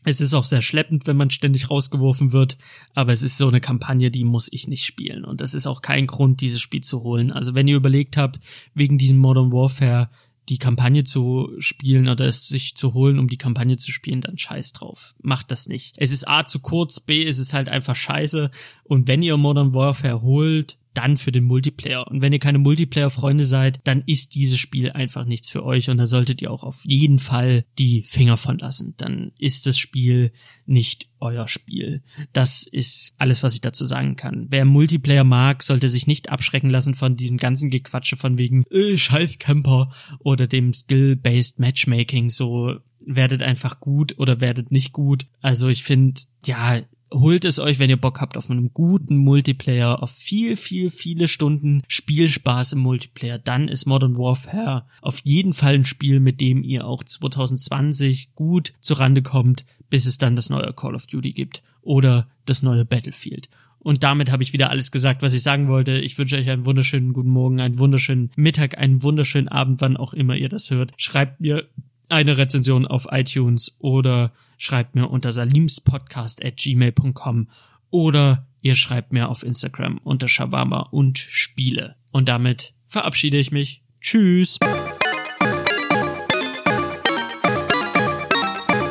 Es ist auch sehr schleppend, wenn man ständig rausgeworfen wird, aber es ist so eine Kampagne, die muss ich nicht spielen. Und das ist auch kein Grund, dieses Spiel zu holen. Also wenn ihr überlegt habt, wegen diesem Modern Warfare die Kampagne zu spielen oder es sich zu holen, um die Kampagne zu spielen, dann scheiß drauf. Macht das nicht. Es ist A zu kurz, B ist es halt einfach scheiße. Und wenn ihr Modern Warfare holt, dann für den Multiplayer. Und wenn ihr keine Multiplayer-Freunde seid, dann ist dieses Spiel einfach nichts für euch und da solltet ihr auch auf jeden Fall die Finger von lassen. Dann ist das Spiel nicht euer Spiel. Das ist alles, was ich dazu sagen kann. Wer Multiplayer mag, sollte sich nicht abschrecken lassen von diesem ganzen Gequatsche von wegen äh, scheiß Camper oder dem Skill-Based Matchmaking. So werdet einfach gut oder werdet nicht gut. Also ich finde, ja, holt es euch, wenn ihr Bock habt auf einen guten Multiplayer, auf viel, viel, viele Stunden Spielspaß im Multiplayer, dann ist Modern Warfare auf jeden Fall ein Spiel, mit dem ihr auch 2020 gut zurande kommt, bis es dann das neue Call of Duty gibt oder das neue Battlefield. Und damit habe ich wieder alles gesagt, was ich sagen wollte. Ich wünsche euch einen wunderschönen guten Morgen, einen wunderschönen Mittag, einen wunderschönen Abend, wann auch immer ihr das hört. Schreibt mir eine Rezension auf iTunes oder schreibt mir unter salimspodcast at gmail.com oder ihr schreibt mir auf Instagram unter Shawarma und Spiele. Und damit verabschiede ich mich. Tschüss.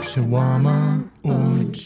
Shawarma und